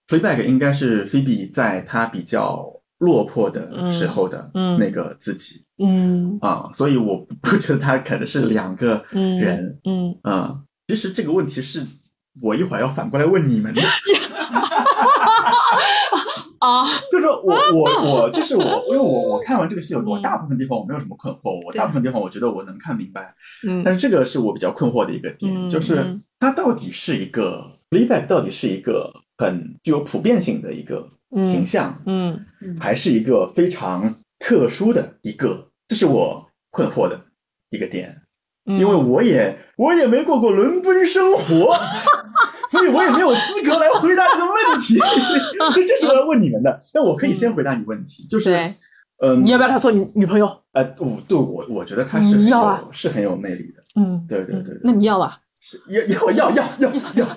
Fleabag 应该是菲比在她比较落魄的时候的那个自己嗯。啊、所以我不觉得他可能是两个嗯人。嗯。嗯，其实这个问题是我一会儿要反过来问你们的，*laughs* 啊，就是我我我，就是我，因为我我看完这个戏，我嗯。大部分地方我没有什么困惑，我大部分地方我觉得我能看明白，嗯。但是这个是我比较困惑的一个点，嗯就是嗯。它到底是一个 l e a b a c k 到底是一个很具有普遍性的一个形象，嗯还是一个非常特殊的一个，这是我困惑的一个点。嗯，因为我也我也没过过伦敦生活，*laughs* 所以我也没有资格来回答这个问题。*laughs* 所以这是我要问你们的。那我可以先回答你问题，就是，嗯，你要不要他做女女朋友？呃，我对我我觉得他是很有嗯要啊是很有魅力的。嗯，对对对对那你要吧？是要要要要要要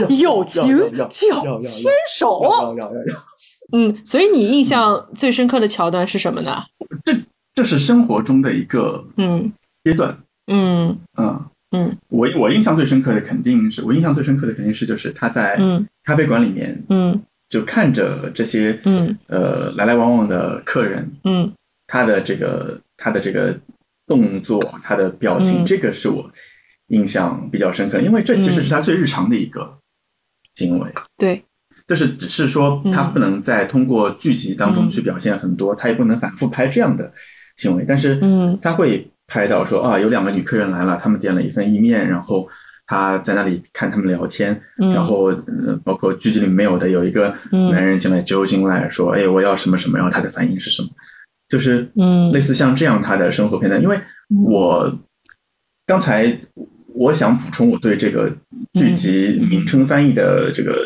要友情要要要要牵手。要要要要，嗯，所以你印象最深刻的桥段是什么呢？这这是生活中的一个嗯。阶段。嗯。嗯。嗯，我我印象最深刻的肯定是我印象最深刻的肯定是就是他在嗯。咖啡馆里面嗯。就看着这些嗯。呃来来往往的客人，嗯。他的这个他的这个动作，他的表情，嗯。这个是我印象比较深刻，因为这其实是他最日常的一个行为。对，就是只是说他不能再通过剧集当中去表现很多，他也不能反复拍这样的行为，但是嗯。他会拍到说啊，有两个女客人来了，他们点了一份意面，然后他在那里看他们聊天，嗯。然后呃，包括剧集里没有的，有一个嗯。男人进来揪进来说，哎，我要什么什么，然后他的反应是什么，就是嗯。类似像这样他的生活片段。因为我刚才我想补充我对这个剧集名称翻译的这个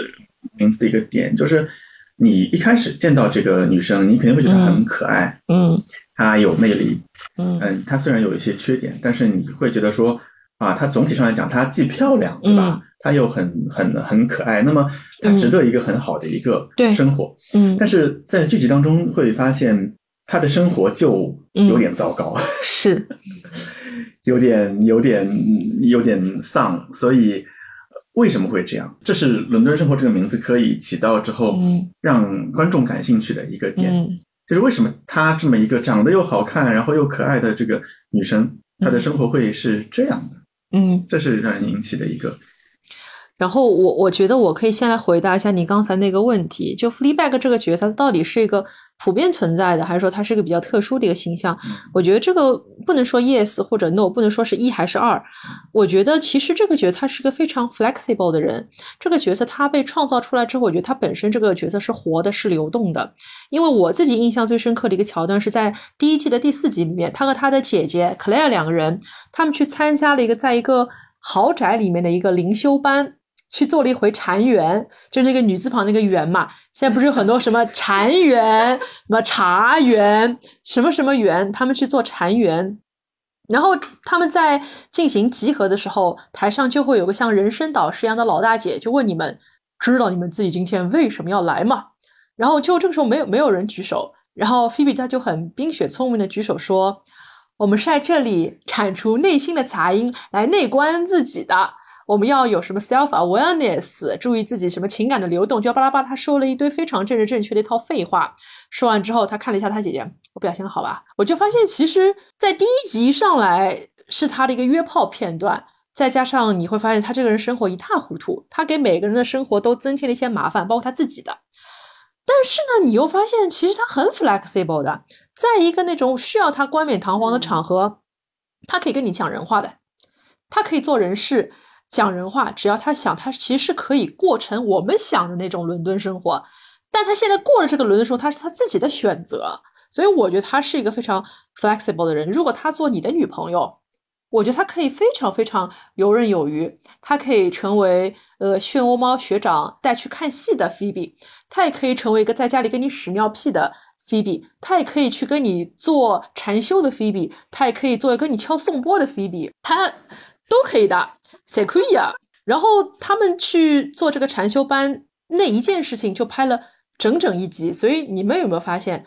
名字的一个点，就是你一开始见到这个女生，你肯定会觉得她很可爱，嗯。她有魅力，嗯。嗯，她虽然有一些缺点，但是你会觉得说啊，她总体上来讲，她既漂亮，对吧？嗯她又很很很可爱，那么她值得一个很好的一个对。生活。嗯，但是在剧集当中会发现，她的生活就有点糟糕，*laughs* 是。有点有点有点丧，所以。为什么会这样？这是《伦敦生活》这个名字可以起到之后，嗯让观众感兴趣的一个点。嗯就是为什么她这么一个长得又好看，然后又可爱的这个女生，她的生活会是这样的？嗯。这是让人引起的一个然后我我觉得我可以先来回答一下你刚才那个问题，就 Fleabag 这个角色，它到底是一个普遍存在的，还是说它是一个比较特殊的一个形象？我觉得这个不能说 yes 或者 no，不能说是一还是二。我觉得其实这个角色他是个非常 flexible 的人，这个角色他被创造出来之后，我觉得他本身这个角色是活的，是流动的。因为我自己印象最深刻的一个桥段是在第一季的第四集里面，他和他的姐姐 Claire 两个人，他们去参加了一个在一个豪宅里面的一个灵修班。去做了一回禅园，就是那个女字旁那个园嘛。现在不是有很多什么 *laughs* 禅园、什么茶园、什么什么园，他们去做禅园。然后他们在进行集合的时候，台上就会有个像人生导师一样的老大姐，就问你们知道你们自己今天为什么要来吗？然后就这个时候没有没有人举手，然后菲比她就很冰雪聪明的举手说：“我们是在这里铲除内心的杂音，来内观自己的。”我们要有什么 self awareness，注意自己什么情感的流动，就巴拉巴拉，他说了一堆非常政治正确的一套废话。说完之后，他看了一下他姐姐，我表现的好吧？我就发现，其实，在第一集上来是他的一个约炮片段，再加上你会发现他这个人生活一塌糊涂，他给每个人的生活都增添了一些麻烦，包括他自己的。但是呢，你又发现其实他很 flexible 的，在一个那种需要他冠冕堂皇的场合，他可以跟你讲人话的，他可以做人事。讲人话，只要他想，他其实可以过成我们想的那种伦敦生活。但他现在过了这个伦敦生活，他是他自己的选择，所以我觉得他是一个非常 flexible 的人。如果他做你的女朋友，我觉得他可以非常非常游刃有余。他可以成为呃漩涡猫学长带去看戏的 Phoebe，他也可以成为一个在家里跟你屎尿屁的 Phoebe，他也可以去跟你做禅修的 Phoebe，他也可以做跟你敲颂钵的 Phoebe，他都可以的。才可以啊？然后他们去做这个禅修班那一件事情，就拍了整整一集。所以你们有没有发现，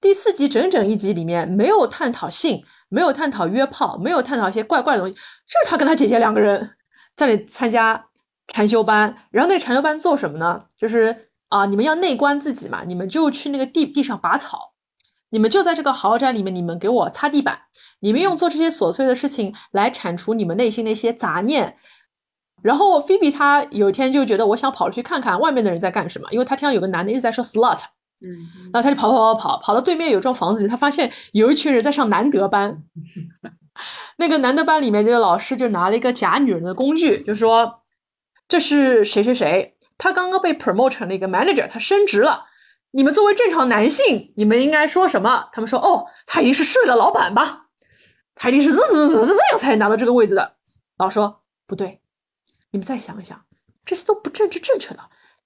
第四集整整一集里面没有探讨性，没有探讨约炮，没有探讨一些怪怪的东西，就是他跟他姐姐两个人在那里参加禅修班。然后那禅修班做什么呢？就是啊，你们要内观自己嘛，你们就去那个地地上拔草，你们就在这个豪宅里面，你们给我擦地板，你们用做这些琐碎的事情来铲除你们内心那些杂念。然后菲比她有一天就觉得，我想跑出去看看外面的人在干什么，因为她听到有个男的一直在说 slut，嗯，然后她就跑跑跑跑跑到对面有幢房子里，她发现有一群人在上男德班，*laughs* 那个男德班里面这个老师就拿了一个假女人的工具，就说这是谁谁谁，他刚刚被 promote 成了一个 manager，他升职了。你们作为正常男性，你们应该说什么？他们说哦，他一定是睡了老板吧，他一定是怎么怎么怎么怎么样才拿到这个位置的。老师说不对。你们再想想，这些都不正治正确的。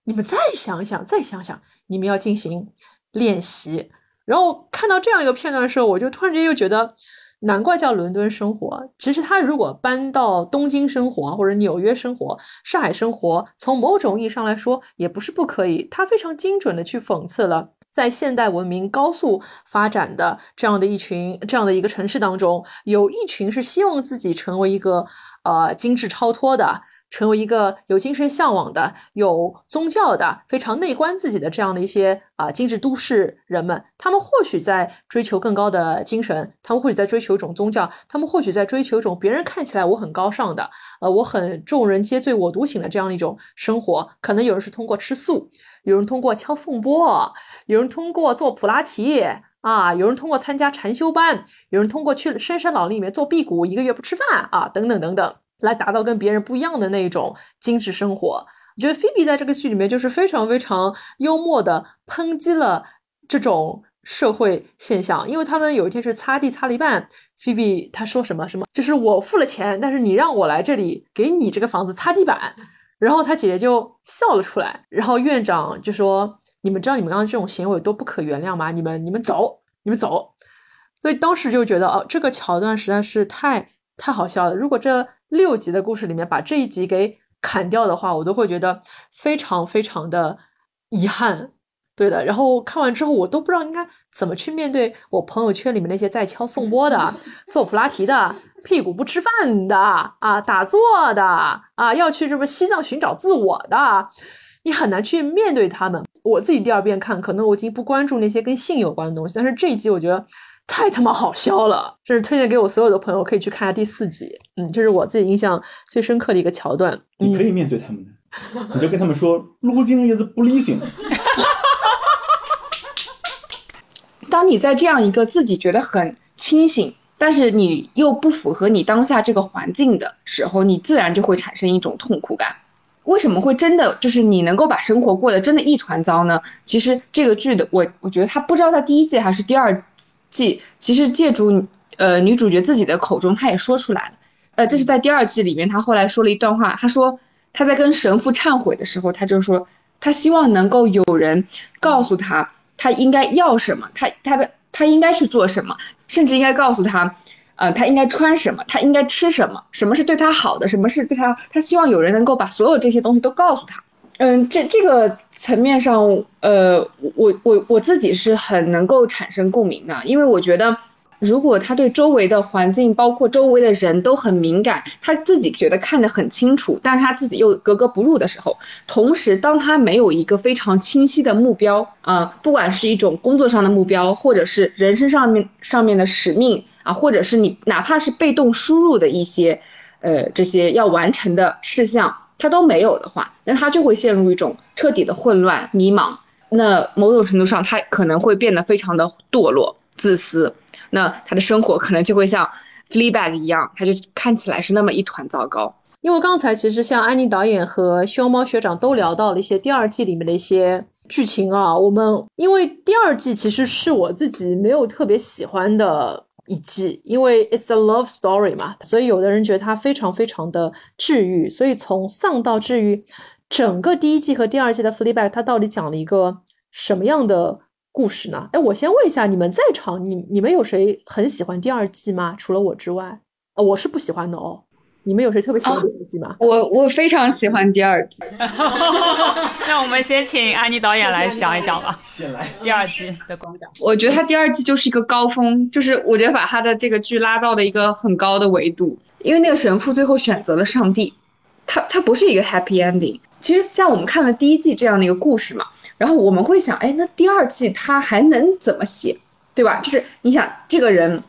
你们再想想，再想想，你们要进行练习。然后看到这样一个片段的时候，我就突然间又觉得，难怪叫伦敦生活。其实他如果搬到东京生活，或者纽约生活、上海生活，从某种意义上来说，也不是不可以。他非常精准的去讽刺了，在现代文明高速发展的这样的一群、这样的一个城市当中，有一群是希望自己成为一个呃精致超脱的。成为一个有精神向往的、有宗教的、非常内观自己的这样的一些啊精致都市人们，他们或许在追求更高的精神，他们或许在追求一种宗教，他们或许在追求一种别人看起来我很高尚的，呃，我很众人皆醉我独醒的这样的一种生活。可能有人是通过吃素，有人通过敲颂钵，有人通过做普拉提啊，有人通过参加禅修班，有人通过去深山老林里面做辟谷，一个月不吃饭啊，等等等等。来达到跟别人不一样的那种精致生活。我觉得菲比在这个剧里面就是非常非常幽默的抨击了这种社会现象，因为他们有一天是擦地擦了一半，菲比他说什么什么，就是我付了钱，但是你让我来这里给你这个房子擦地板，然后他姐姐就笑了出来，然后院长就说：“你们知道你们刚刚这种行为都不可原谅吗？你们你们走，你们走。”所以当时就觉得哦，这个桥段实在是太太好笑了。如果这六集的故事里面，把这一集给砍掉的话，我都会觉得非常非常的遗憾。对的，然后看完之后，我都不知道应该怎么去面对我朋友圈里面那些在敲颂钵的、*laughs* 做普拉提的、屁股不吃饭的啊、打坐的啊、要去什么西藏寻找自我的，你很难去面对他们。我自己第二遍看，可能我已经不关注那些跟性有关的东西，但是这一集我觉得。太他妈好笑了！这是推荐给我所有的朋友，可以去看下第四集。嗯，这是我自己印象最深刻的一个桥段。你可以面对他们，你就跟他们说：“Losing is pleasing。” *laughs* 当你在这样一个自己觉得很清醒，但是你又不符合你当下这个环境的时候，你自然就会产生一种痛苦感。为什么会真的就是你能够把生活过得真的一团糟呢？其实这个剧的我，我觉得他不知道在第一季还是第二。记其实借助呃女主角自己的口中，她也说出来了，呃，这是在第二季里面，她后来说了一段话，她说她在跟神父忏悔的时候，她就说她希望能够有人告诉她，她应该要什么，她她的她应该去做什么，甚至应该告诉她，呃，她应该穿什么，她应该吃什么，什么是对她好的，什么是对她，她希望有人能够把所有这些东西都告诉她。嗯，这这个。层面上，呃，我我我自己是很能够产生共鸣的，因为我觉得，如果他对周围的环境，包括周围的人都很敏感，他自己觉得看得很清楚，但他自己又格格不入的时候，同时当他没有一个非常清晰的目标啊，不管是一种工作上的目标，或者是人生上面上面的使命啊，或者是你哪怕是被动输入的一些，呃，这些要完成的事项。他都没有的话，那他就会陷入一种彻底的混乱、迷茫。那某种程度上，他可能会变得非常的堕落、自私。那他的生活可能就会像《Fleabag》一样，他就看起来是那么一团糟糕。因为刚才其实像安妮导演和熊猫学长都聊到了一些第二季里面的一些剧情啊。我们因为第二季其实是我自己没有特别喜欢的。一季，因为 it's a love story 嘛，所以有的人觉得它非常非常的治愈。所以从丧到治愈，整个第一季和第二季的 Fleabag 它到底讲了一个什么样的故事呢？哎，我先问一下，你们在场，你你们有谁很喜欢第二季吗？除了我之外，哦，我是不喜欢的哦。你们有谁特别喜欢第二季吗？我我非常喜欢第二季。*laughs* 那我们先请安妮导演来讲一讲吧。先来第二季的观感。我觉得他第二季就是一个高峰，就是我觉得把他的这个剧拉到了一个很高的维度。因为那个神父最后选择了上帝，他他不是一个 happy ending。其实像我们看了第一季这样的一个故事嘛，然后我们会想，哎，那第二季他还能怎么写，对吧？就是你想这个人，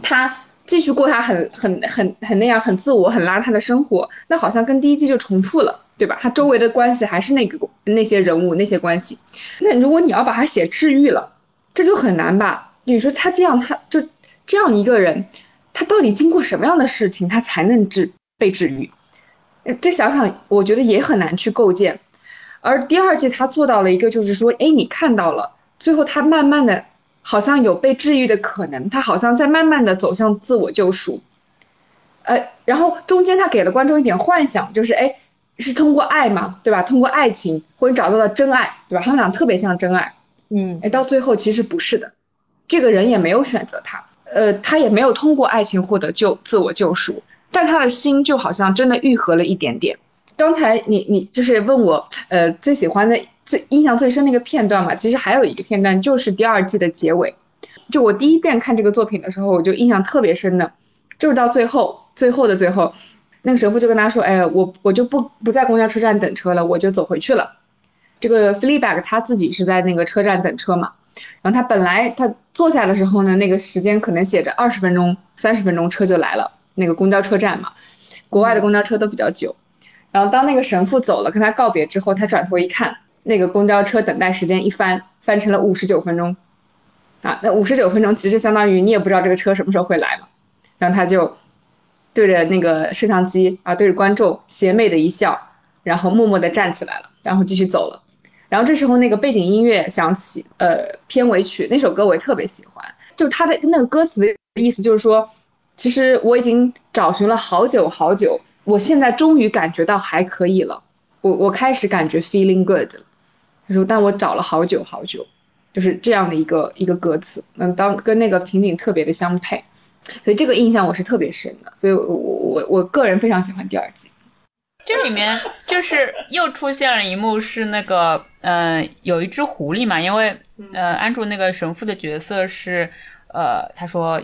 他继续过他很很很很那样很自我很邋遢的生活，那好像跟第一季就重复了，对吧？他周围的关系还是那个那些人物那些关系，那如果你要把他写治愈了，这就很难吧？你说他这样，他就这样一个人，他到底经过什么样的事情，他才能治被治愈？这想想，我觉得也很难去构建。而第二季他做到了一个，就是说，哎，你看到了，最后他慢慢的，好像有被治愈的可能，他好像在慢慢的走向自我救赎。呃，然后中间他给了观众一点幻想，就是哎，是通过爱嘛，对吧？通过爱情，或者找到了真爱，对吧？他们俩特别像真爱。嗯，哎，到最后其实不是的，这个人也没有选择他，呃，他也没有通过爱情获得救自我救赎。但他的心就好像真的愈合了一点点。刚才你你就是问我，呃，最喜欢的、最印象最深的一个片段嘛？其实还有一个片段，就是第二季的结尾。就我第一遍看这个作品的时候，我就印象特别深的，就是到最后、最后的最后，那个神父就跟他说：“哎，我我就不不在公交车站等车了，我就走回去了。”这个 f l e b a g 他自己是在那个车站等车嘛，然后他本来他坐下的时候呢，那个时间可能写着二十分钟、三十分钟车就来了。那个公交车站嘛，国外的公交车都比较久。然后当那个神父走了，跟他告别之后，他转头一看，那个公交车等待时间一翻，翻成了五十九分钟。啊，那五十九分钟其实相当于你也不知道这个车什么时候会来嘛。然后他就对着那个摄像机啊，对着观众邪魅的一笑，然后默默地站起来了，然后继续走了。然后这时候那个背景音乐响起，呃，片尾曲那首歌我也特别喜欢，就他的那个歌词的意思就是说。其实我已经找寻了好久好久，我现在终于感觉到还可以了。我我开始感觉 feeling good 了。他说，但我找了好久好久，就是这样的一个一个歌词。嗯，当跟那个情景特别的相配，所以这个印象我是特别深的。所以我我我个人非常喜欢第二季。这里面就是又出现了一幕，是那个呃，有一只狐狸嘛，因为呃，安卓那个神父的角色是呃，他说。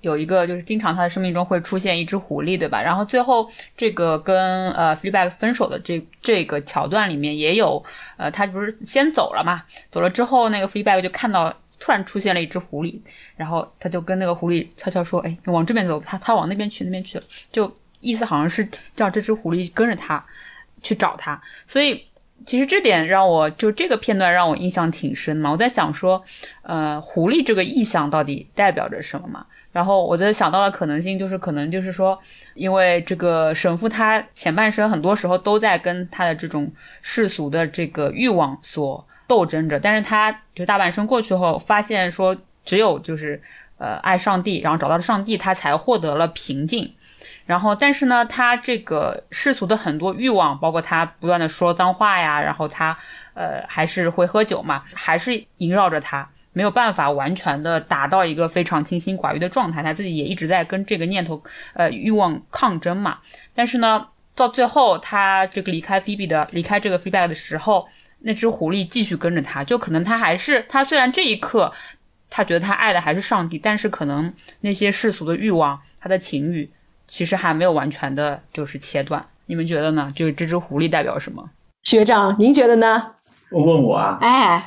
有一个就是经常他的生命中会出现一只狐狸，对吧？然后最后这个跟呃 feedback 分手的这这个桥段里面也有，呃，他不是先走了嘛？走了之后，那个 feedback 就看到突然出现了一只狐狸，然后他就跟那个狐狸悄悄说：“哎，你往这边走。”他他往那边去，那边去了，就意思好像是叫这只狐狸跟着他去找他。所以其实这点让我就这个片段让我印象挺深嘛。我在想说，呃，狐狸这个意象到底代表着什么嘛？然后我就想到了可能性就是，可能就是说，因为这个神父他前半生很多时候都在跟他的这种世俗的这个欲望所斗争着，但是他就大半生过去后，发现说只有就是呃爱上帝，然后找到了上帝，他才获得了平静。然后但是呢，他这个世俗的很多欲望，包括他不断的说脏话呀，然后他呃还是会喝酒嘛，还是萦绕着他。没有办法完全的达到一个非常清心寡欲的状态，他自己也一直在跟这个念头、呃欲望抗争嘛。但是呢，到最后他这个离开菲比的、离开这个 feedback 的时候，那只狐狸继续跟着他，就可能他还是他虽然这一刻他觉得他爱的还是上帝，但是可能那些世俗的欲望、他的情欲其实还没有完全的就是切断。你们觉得呢？就是这只狐狸代表什么？学长，您觉得呢？问我啊？哎。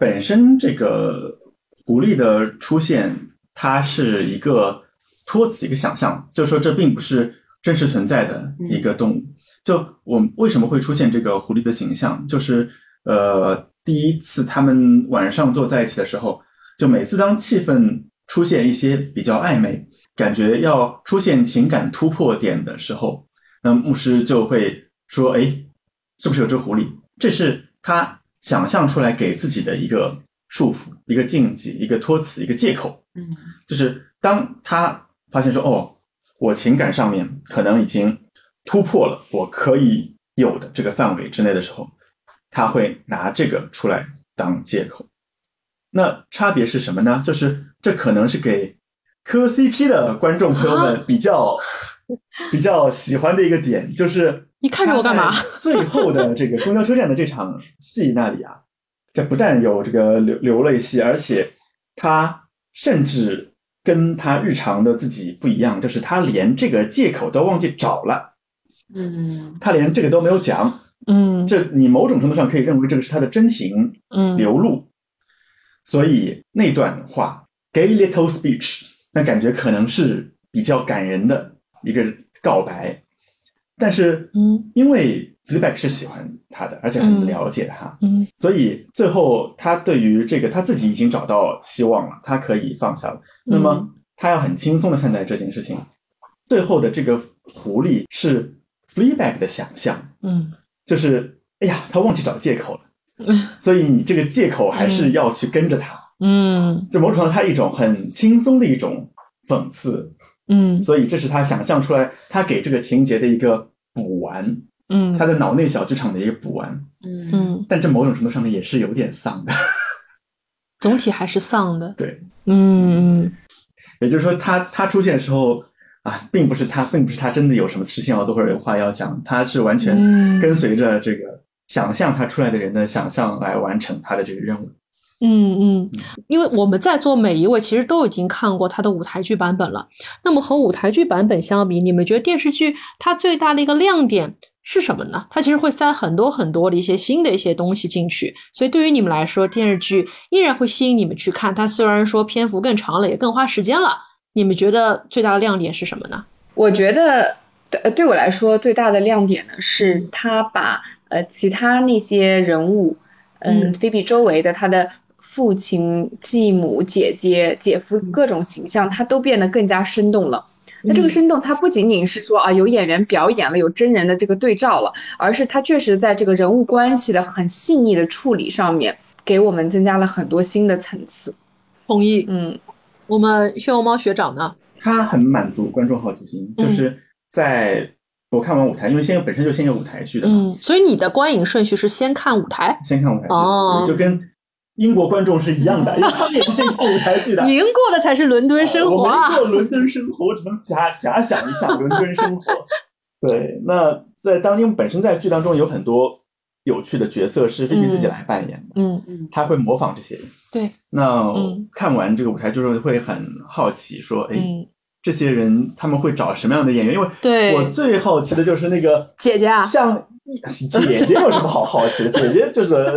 本身这个狐狸的出现，它是一个托词，一个想象，就说这并不是真实存在的一个动物。就我为什么会出现这个狐狸的形象，就是呃，第一次他们晚上坐在一起的时候，就每次当气氛出现一些比较暧昧，感觉要出现情感突破点的时候，那牧师就会说：“哎，是不是有只狐狸？”这是他。想象出来给自己的一个束缚、一个禁忌、一个托词、一个借口，嗯，就是当他发现说，哦，我情感上面可能已经突破了我可以有的这个范围之内的时候，他会拿这个出来当借口。那差别是什么呢？就是这可能是给磕 CP 的观众朋友们 *laughs* 比较比较喜欢的一个点，就是。你看着我干嘛？*laughs* 最后的这个公交车站的这场戏那里啊，这不但有这个流流泪戏，而且他甚至跟他日常的自己不一样，就是他连这个借口都忘记找了。嗯，他连这个都没有讲，嗯。这你某种程度上可以认为这个是他的真情嗯流露，所以那段话 “gay little speech” 那感觉可能是比较感人的一个告白，但是嗯。因为 Fleabag 是喜欢他的，而且很了解他，嗯。所以最后他对于这个他自己已经找到希望了，他可以放下了。那么他要很轻松的看待这件事情。最后的这个狐狸是 Fleabag 的想象，嗯。就是哎呀，他忘记找借口了，*laughs* 所以你这个借口还是要去跟着他。嗯。这某种程度上，他一种很轻松的一种讽刺，嗯所以这是他想象出来，他给这个情节的一个补完，嗯他的脑内小剧场的一个补完。嗯嗯，但这某种程度上面也是有点丧的，总体还是丧的。对。嗯嗯也就是说他，他出现的时候啊，并不是他，并不是他真的有什么事情要做或者有话要讲，他是完全嗯跟随着这个想象他出来的人的想象来完成他的这个任务。嗯嗯，因为我们在座每一位其实都已经看过他的舞台剧版本了。那么和舞台剧版本相比，你们觉得电视剧它最大的一个亮点是什么呢？它其实会塞很多很多的一些新的一些东西进去，所以对于你们来说，电视剧依然会吸引你们去看。它虽然说篇幅更长了，也更花时间了，你们觉得最大的亮点是什么呢？我觉得对呃对我来说最大的亮点呢，是他把呃其他那些人物，嗯，嗯菲比周围的他的父亲、继母、姐姐、姐夫各种形象，他都变得更加生动了。那这个生动，它不仅仅是说啊有演员表演了，有真人的这个对照了，而是它确实在这个人物关系的很细腻的处理上面，给我们增加了很多新的层次。同意。嗯，我们漩涡猫学长呢？他很满足观众好奇心，嗯就是在我看完舞台，因为现在本身就先有舞台剧的嘛，嗯，所以你的观影顺序是先看舞台，先看舞台剧，哦就跟英国观众是一样的，*laughs* 因为他们也是先看舞台剧的。您过的才是伦敦生活我啊没！过伦敦生活，我只能假假想一下伦敦生活。*laughs* 对，那在当因为本身在剧当中有很多有趣的角色是菲比自己来扮演的，嗯嗯，他会模仿这些人。对，那嗯看完这个舞台剧之后会很好奇，说，哎，嗯，这些人他们会找什么样的演员？因为对我最好奇的就是那个姐姐啊像 *laughs* 姐姐有什么好好奇的？姐姐就是呃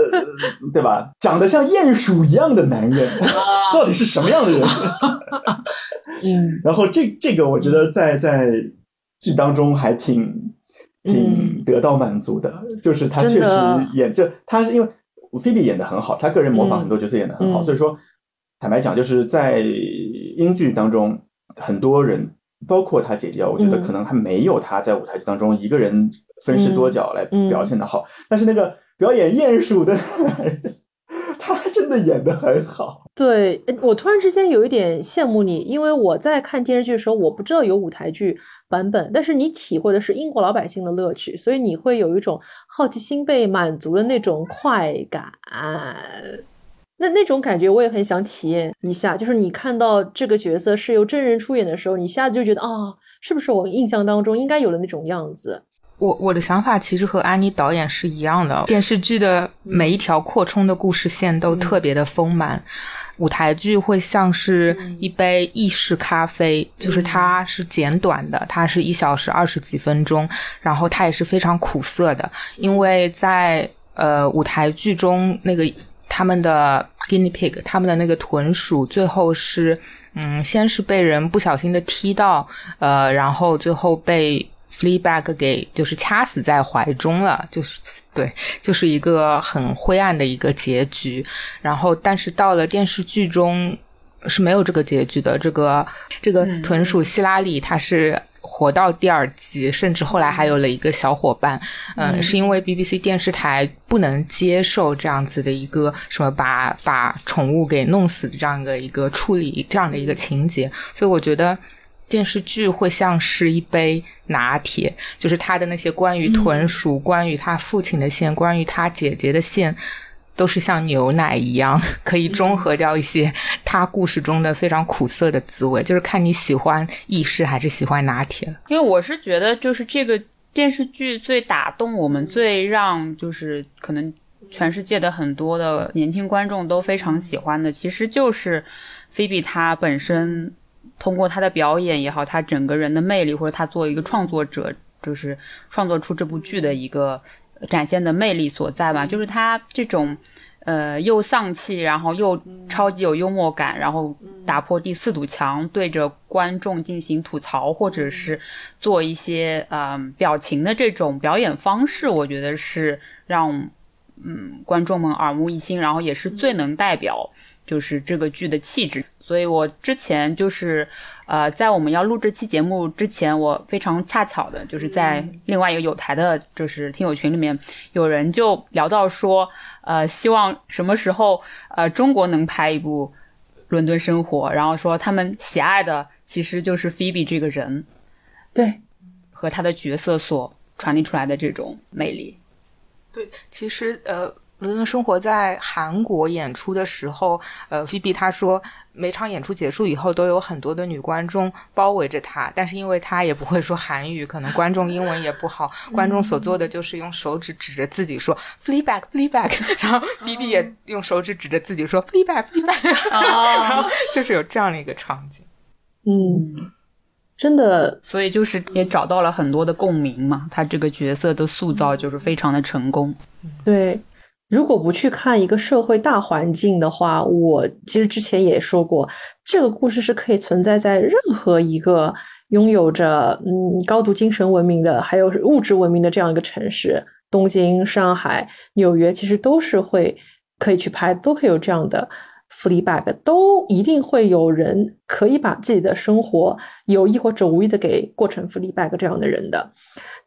对吧？长得像鼹鼠一样的男人，到底是什么样的人？嗯 *laughs* 然后这这个我觉得在在剧当中还挺挺得到满足的，就是他确实演就他是因为菲比演的很好，他个人模仿很多角色演的很好，嗯所以说坦白讲，就是在英剧当中，很多人包括他姐姐啊，我觉得嗯可能还没有他在舞台剧当中一个人分饰多角来嗯表现的好，但是那个表演鼹鼠的 *laughs* 他真的演的很好。对，呃我突然之间有一点羡慕你，因为我在看电视剧的时候，我不知道有舞台剧版本，但是你体会的是英国老百姓的乐趣，所以你会有一种好奇心被满足的那种快感。那那种感觉我也很想体验一下，就是你看到这个角色是由真人出演的时候，你一下子就觉得啊、是不是我印象当中应该有的那种样子？我我的想法其实和安妮导演是一样的，电视剧的每一条扩充的故事线都特别的丰满，舞台剧会像是一杯意式咖啡，就是它是简短的，它是一小时二十几分钟，然后它也是非常苦涩的，因为在呃舞台剧中那个他们的 guinea pig，他们的那个豚鼠最后是嗯，先是被人不小心的踢到，呃，然后最后被 Fleabag 给就是掐死在怀中了，就是对，就是一个很灰暗的一个结局。然后，但是到了电视剧中是没有这个结局的。这个这个豚鼠希拉里，他是。活到第二季，甚至后来还有了一个小伙伴，嗯，是因为 BBC 电视台不能接受这样子的一个什么把把宠物给弄死的这样的一个处理这样的一个情节，所以我觉得电视剧会像是一杯拿铁，就是他的那些关于豚鼠、关于他父亲的线、关于他姐姐的线。都是像牛奶一样，*laughs* 可以中和掉一些他故事中的非常苦涩的滋味，就是看你喜欢意式还是喜欢拿铁了。因为我是觉得，就是这个电视剧最打动我们，最让就是可能全世界的很多的年轻观众都非常喜欢的，其实就是菲比她本身通过她的表演也好，她整个人的魅力，或者她作为一个创作者，就是创作出这部剧的一个。展现的魅力所在吧，就是他这种。呃，又丧气，然后又超级有幽默感，然后打破第四堵墙，对着观众进行吐槽，或者是做一些呃表情的这种表演方式，我觉得是让嗯观众们耳目一新，然后也是最能代表就是这个剧的气质。所以我之前就是，呃，在我们要录这期节目之前，我非常恰巧的就是在另外一个有台的，就是听友群里面，有人就聊到说，呃，希望什么时候，呃，中国能拍一部《伦敦生活》，然后说他们喜爱的其实就是菲比这个人，对，和他的角色所传递出来的这种魅力。对，其实呃。伦敦生活在韩国演出的时候，呃，菲比她说，每场演出结束以后，都有很多的女观众包围着他，但是因为他也不会说韩语，可能观众英文也不好，*laughs* 观众所做的就是用手指指着自己说 “flee back, flee back”，然后菲比也用手指指着自己说 “flee back, flee back”，然后就是有这样的一个场景。嗯，真的，所以就是也找到了很多的共鸣嘛，他这个角色的塑造就是非常的成功。对。如果不去看一个社会大环境的话，我其实之前也说过，这个故事是可以存在在任何一个拥有着嗯高度精神文明的，还有物质文明的这样一个城市，东京、上海、纽约，其实都是会可以去拍，都可以有这样的 f l e bag，都一定会有人可以把自己的生活有意或者无意的给过成 f l e bag 这样的人的。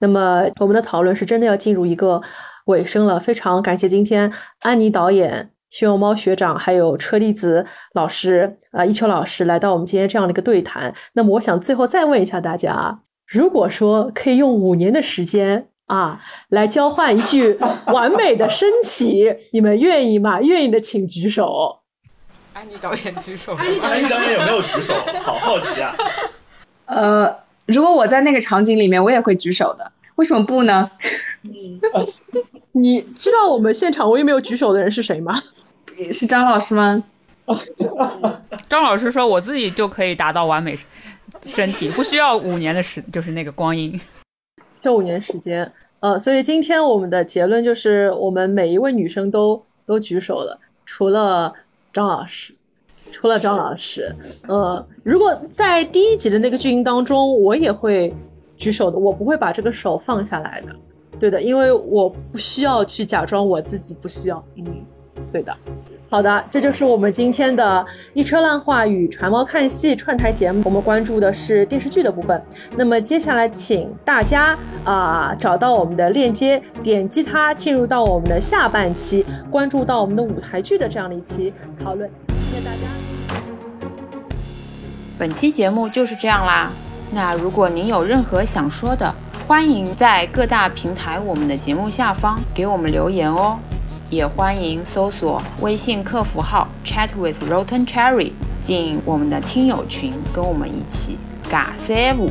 那么我们的讨论是真的要进入一个。尾声了，非常感谢今天安妮导演、熊猫学长还有车厘子老师啊，一秋老师来到我们今天这样的一个对谈。那么，我想最后再问一下大家，如果说可以用五年的时间啊来交换一句 *laughs* 完美的身体，你们愿意吗？愿意的请举手。安妮导演举手。安妮导演有没有举手？好好奇啊。*laughs* 呃，如果我在那个场景里面，我也会举手的。为什么不呢？*laughs* 你知道我们现场唯一没有举手的人是谁吗？是张老师吗？*laughs* 张老师说：“我自己就可以达到完美身体，不需要五年的时，就是那个光阴，就五年时间。”呃，所以今天我们的结论就是，我们每一位女生都都举手了，除了张老师，除了张老师。呃，如果在第一集的那个剧情当中，我也会。举手的，我不会把这个手放下来的，对的，因为我不需要去假装我自己不需要，嗯，对的，好的，这就是我们今天的一车烂话与传猫看戏串台节目，我们关注的是电视剧的部分，那么接下来请大家啊找到我们的链接，点击它进入到我们的下半期，关注到我们的舞台剧的这样的一期讨论，谢谢大家，本期节目就是这样啦。那如果您有任何想说的，欢迎在各大平台我们的节目下方给我们留言哦，也欢迎搜索微信客服号 chat with rotten cherry 进我们的听友群，跟我们一起尬 C 舞。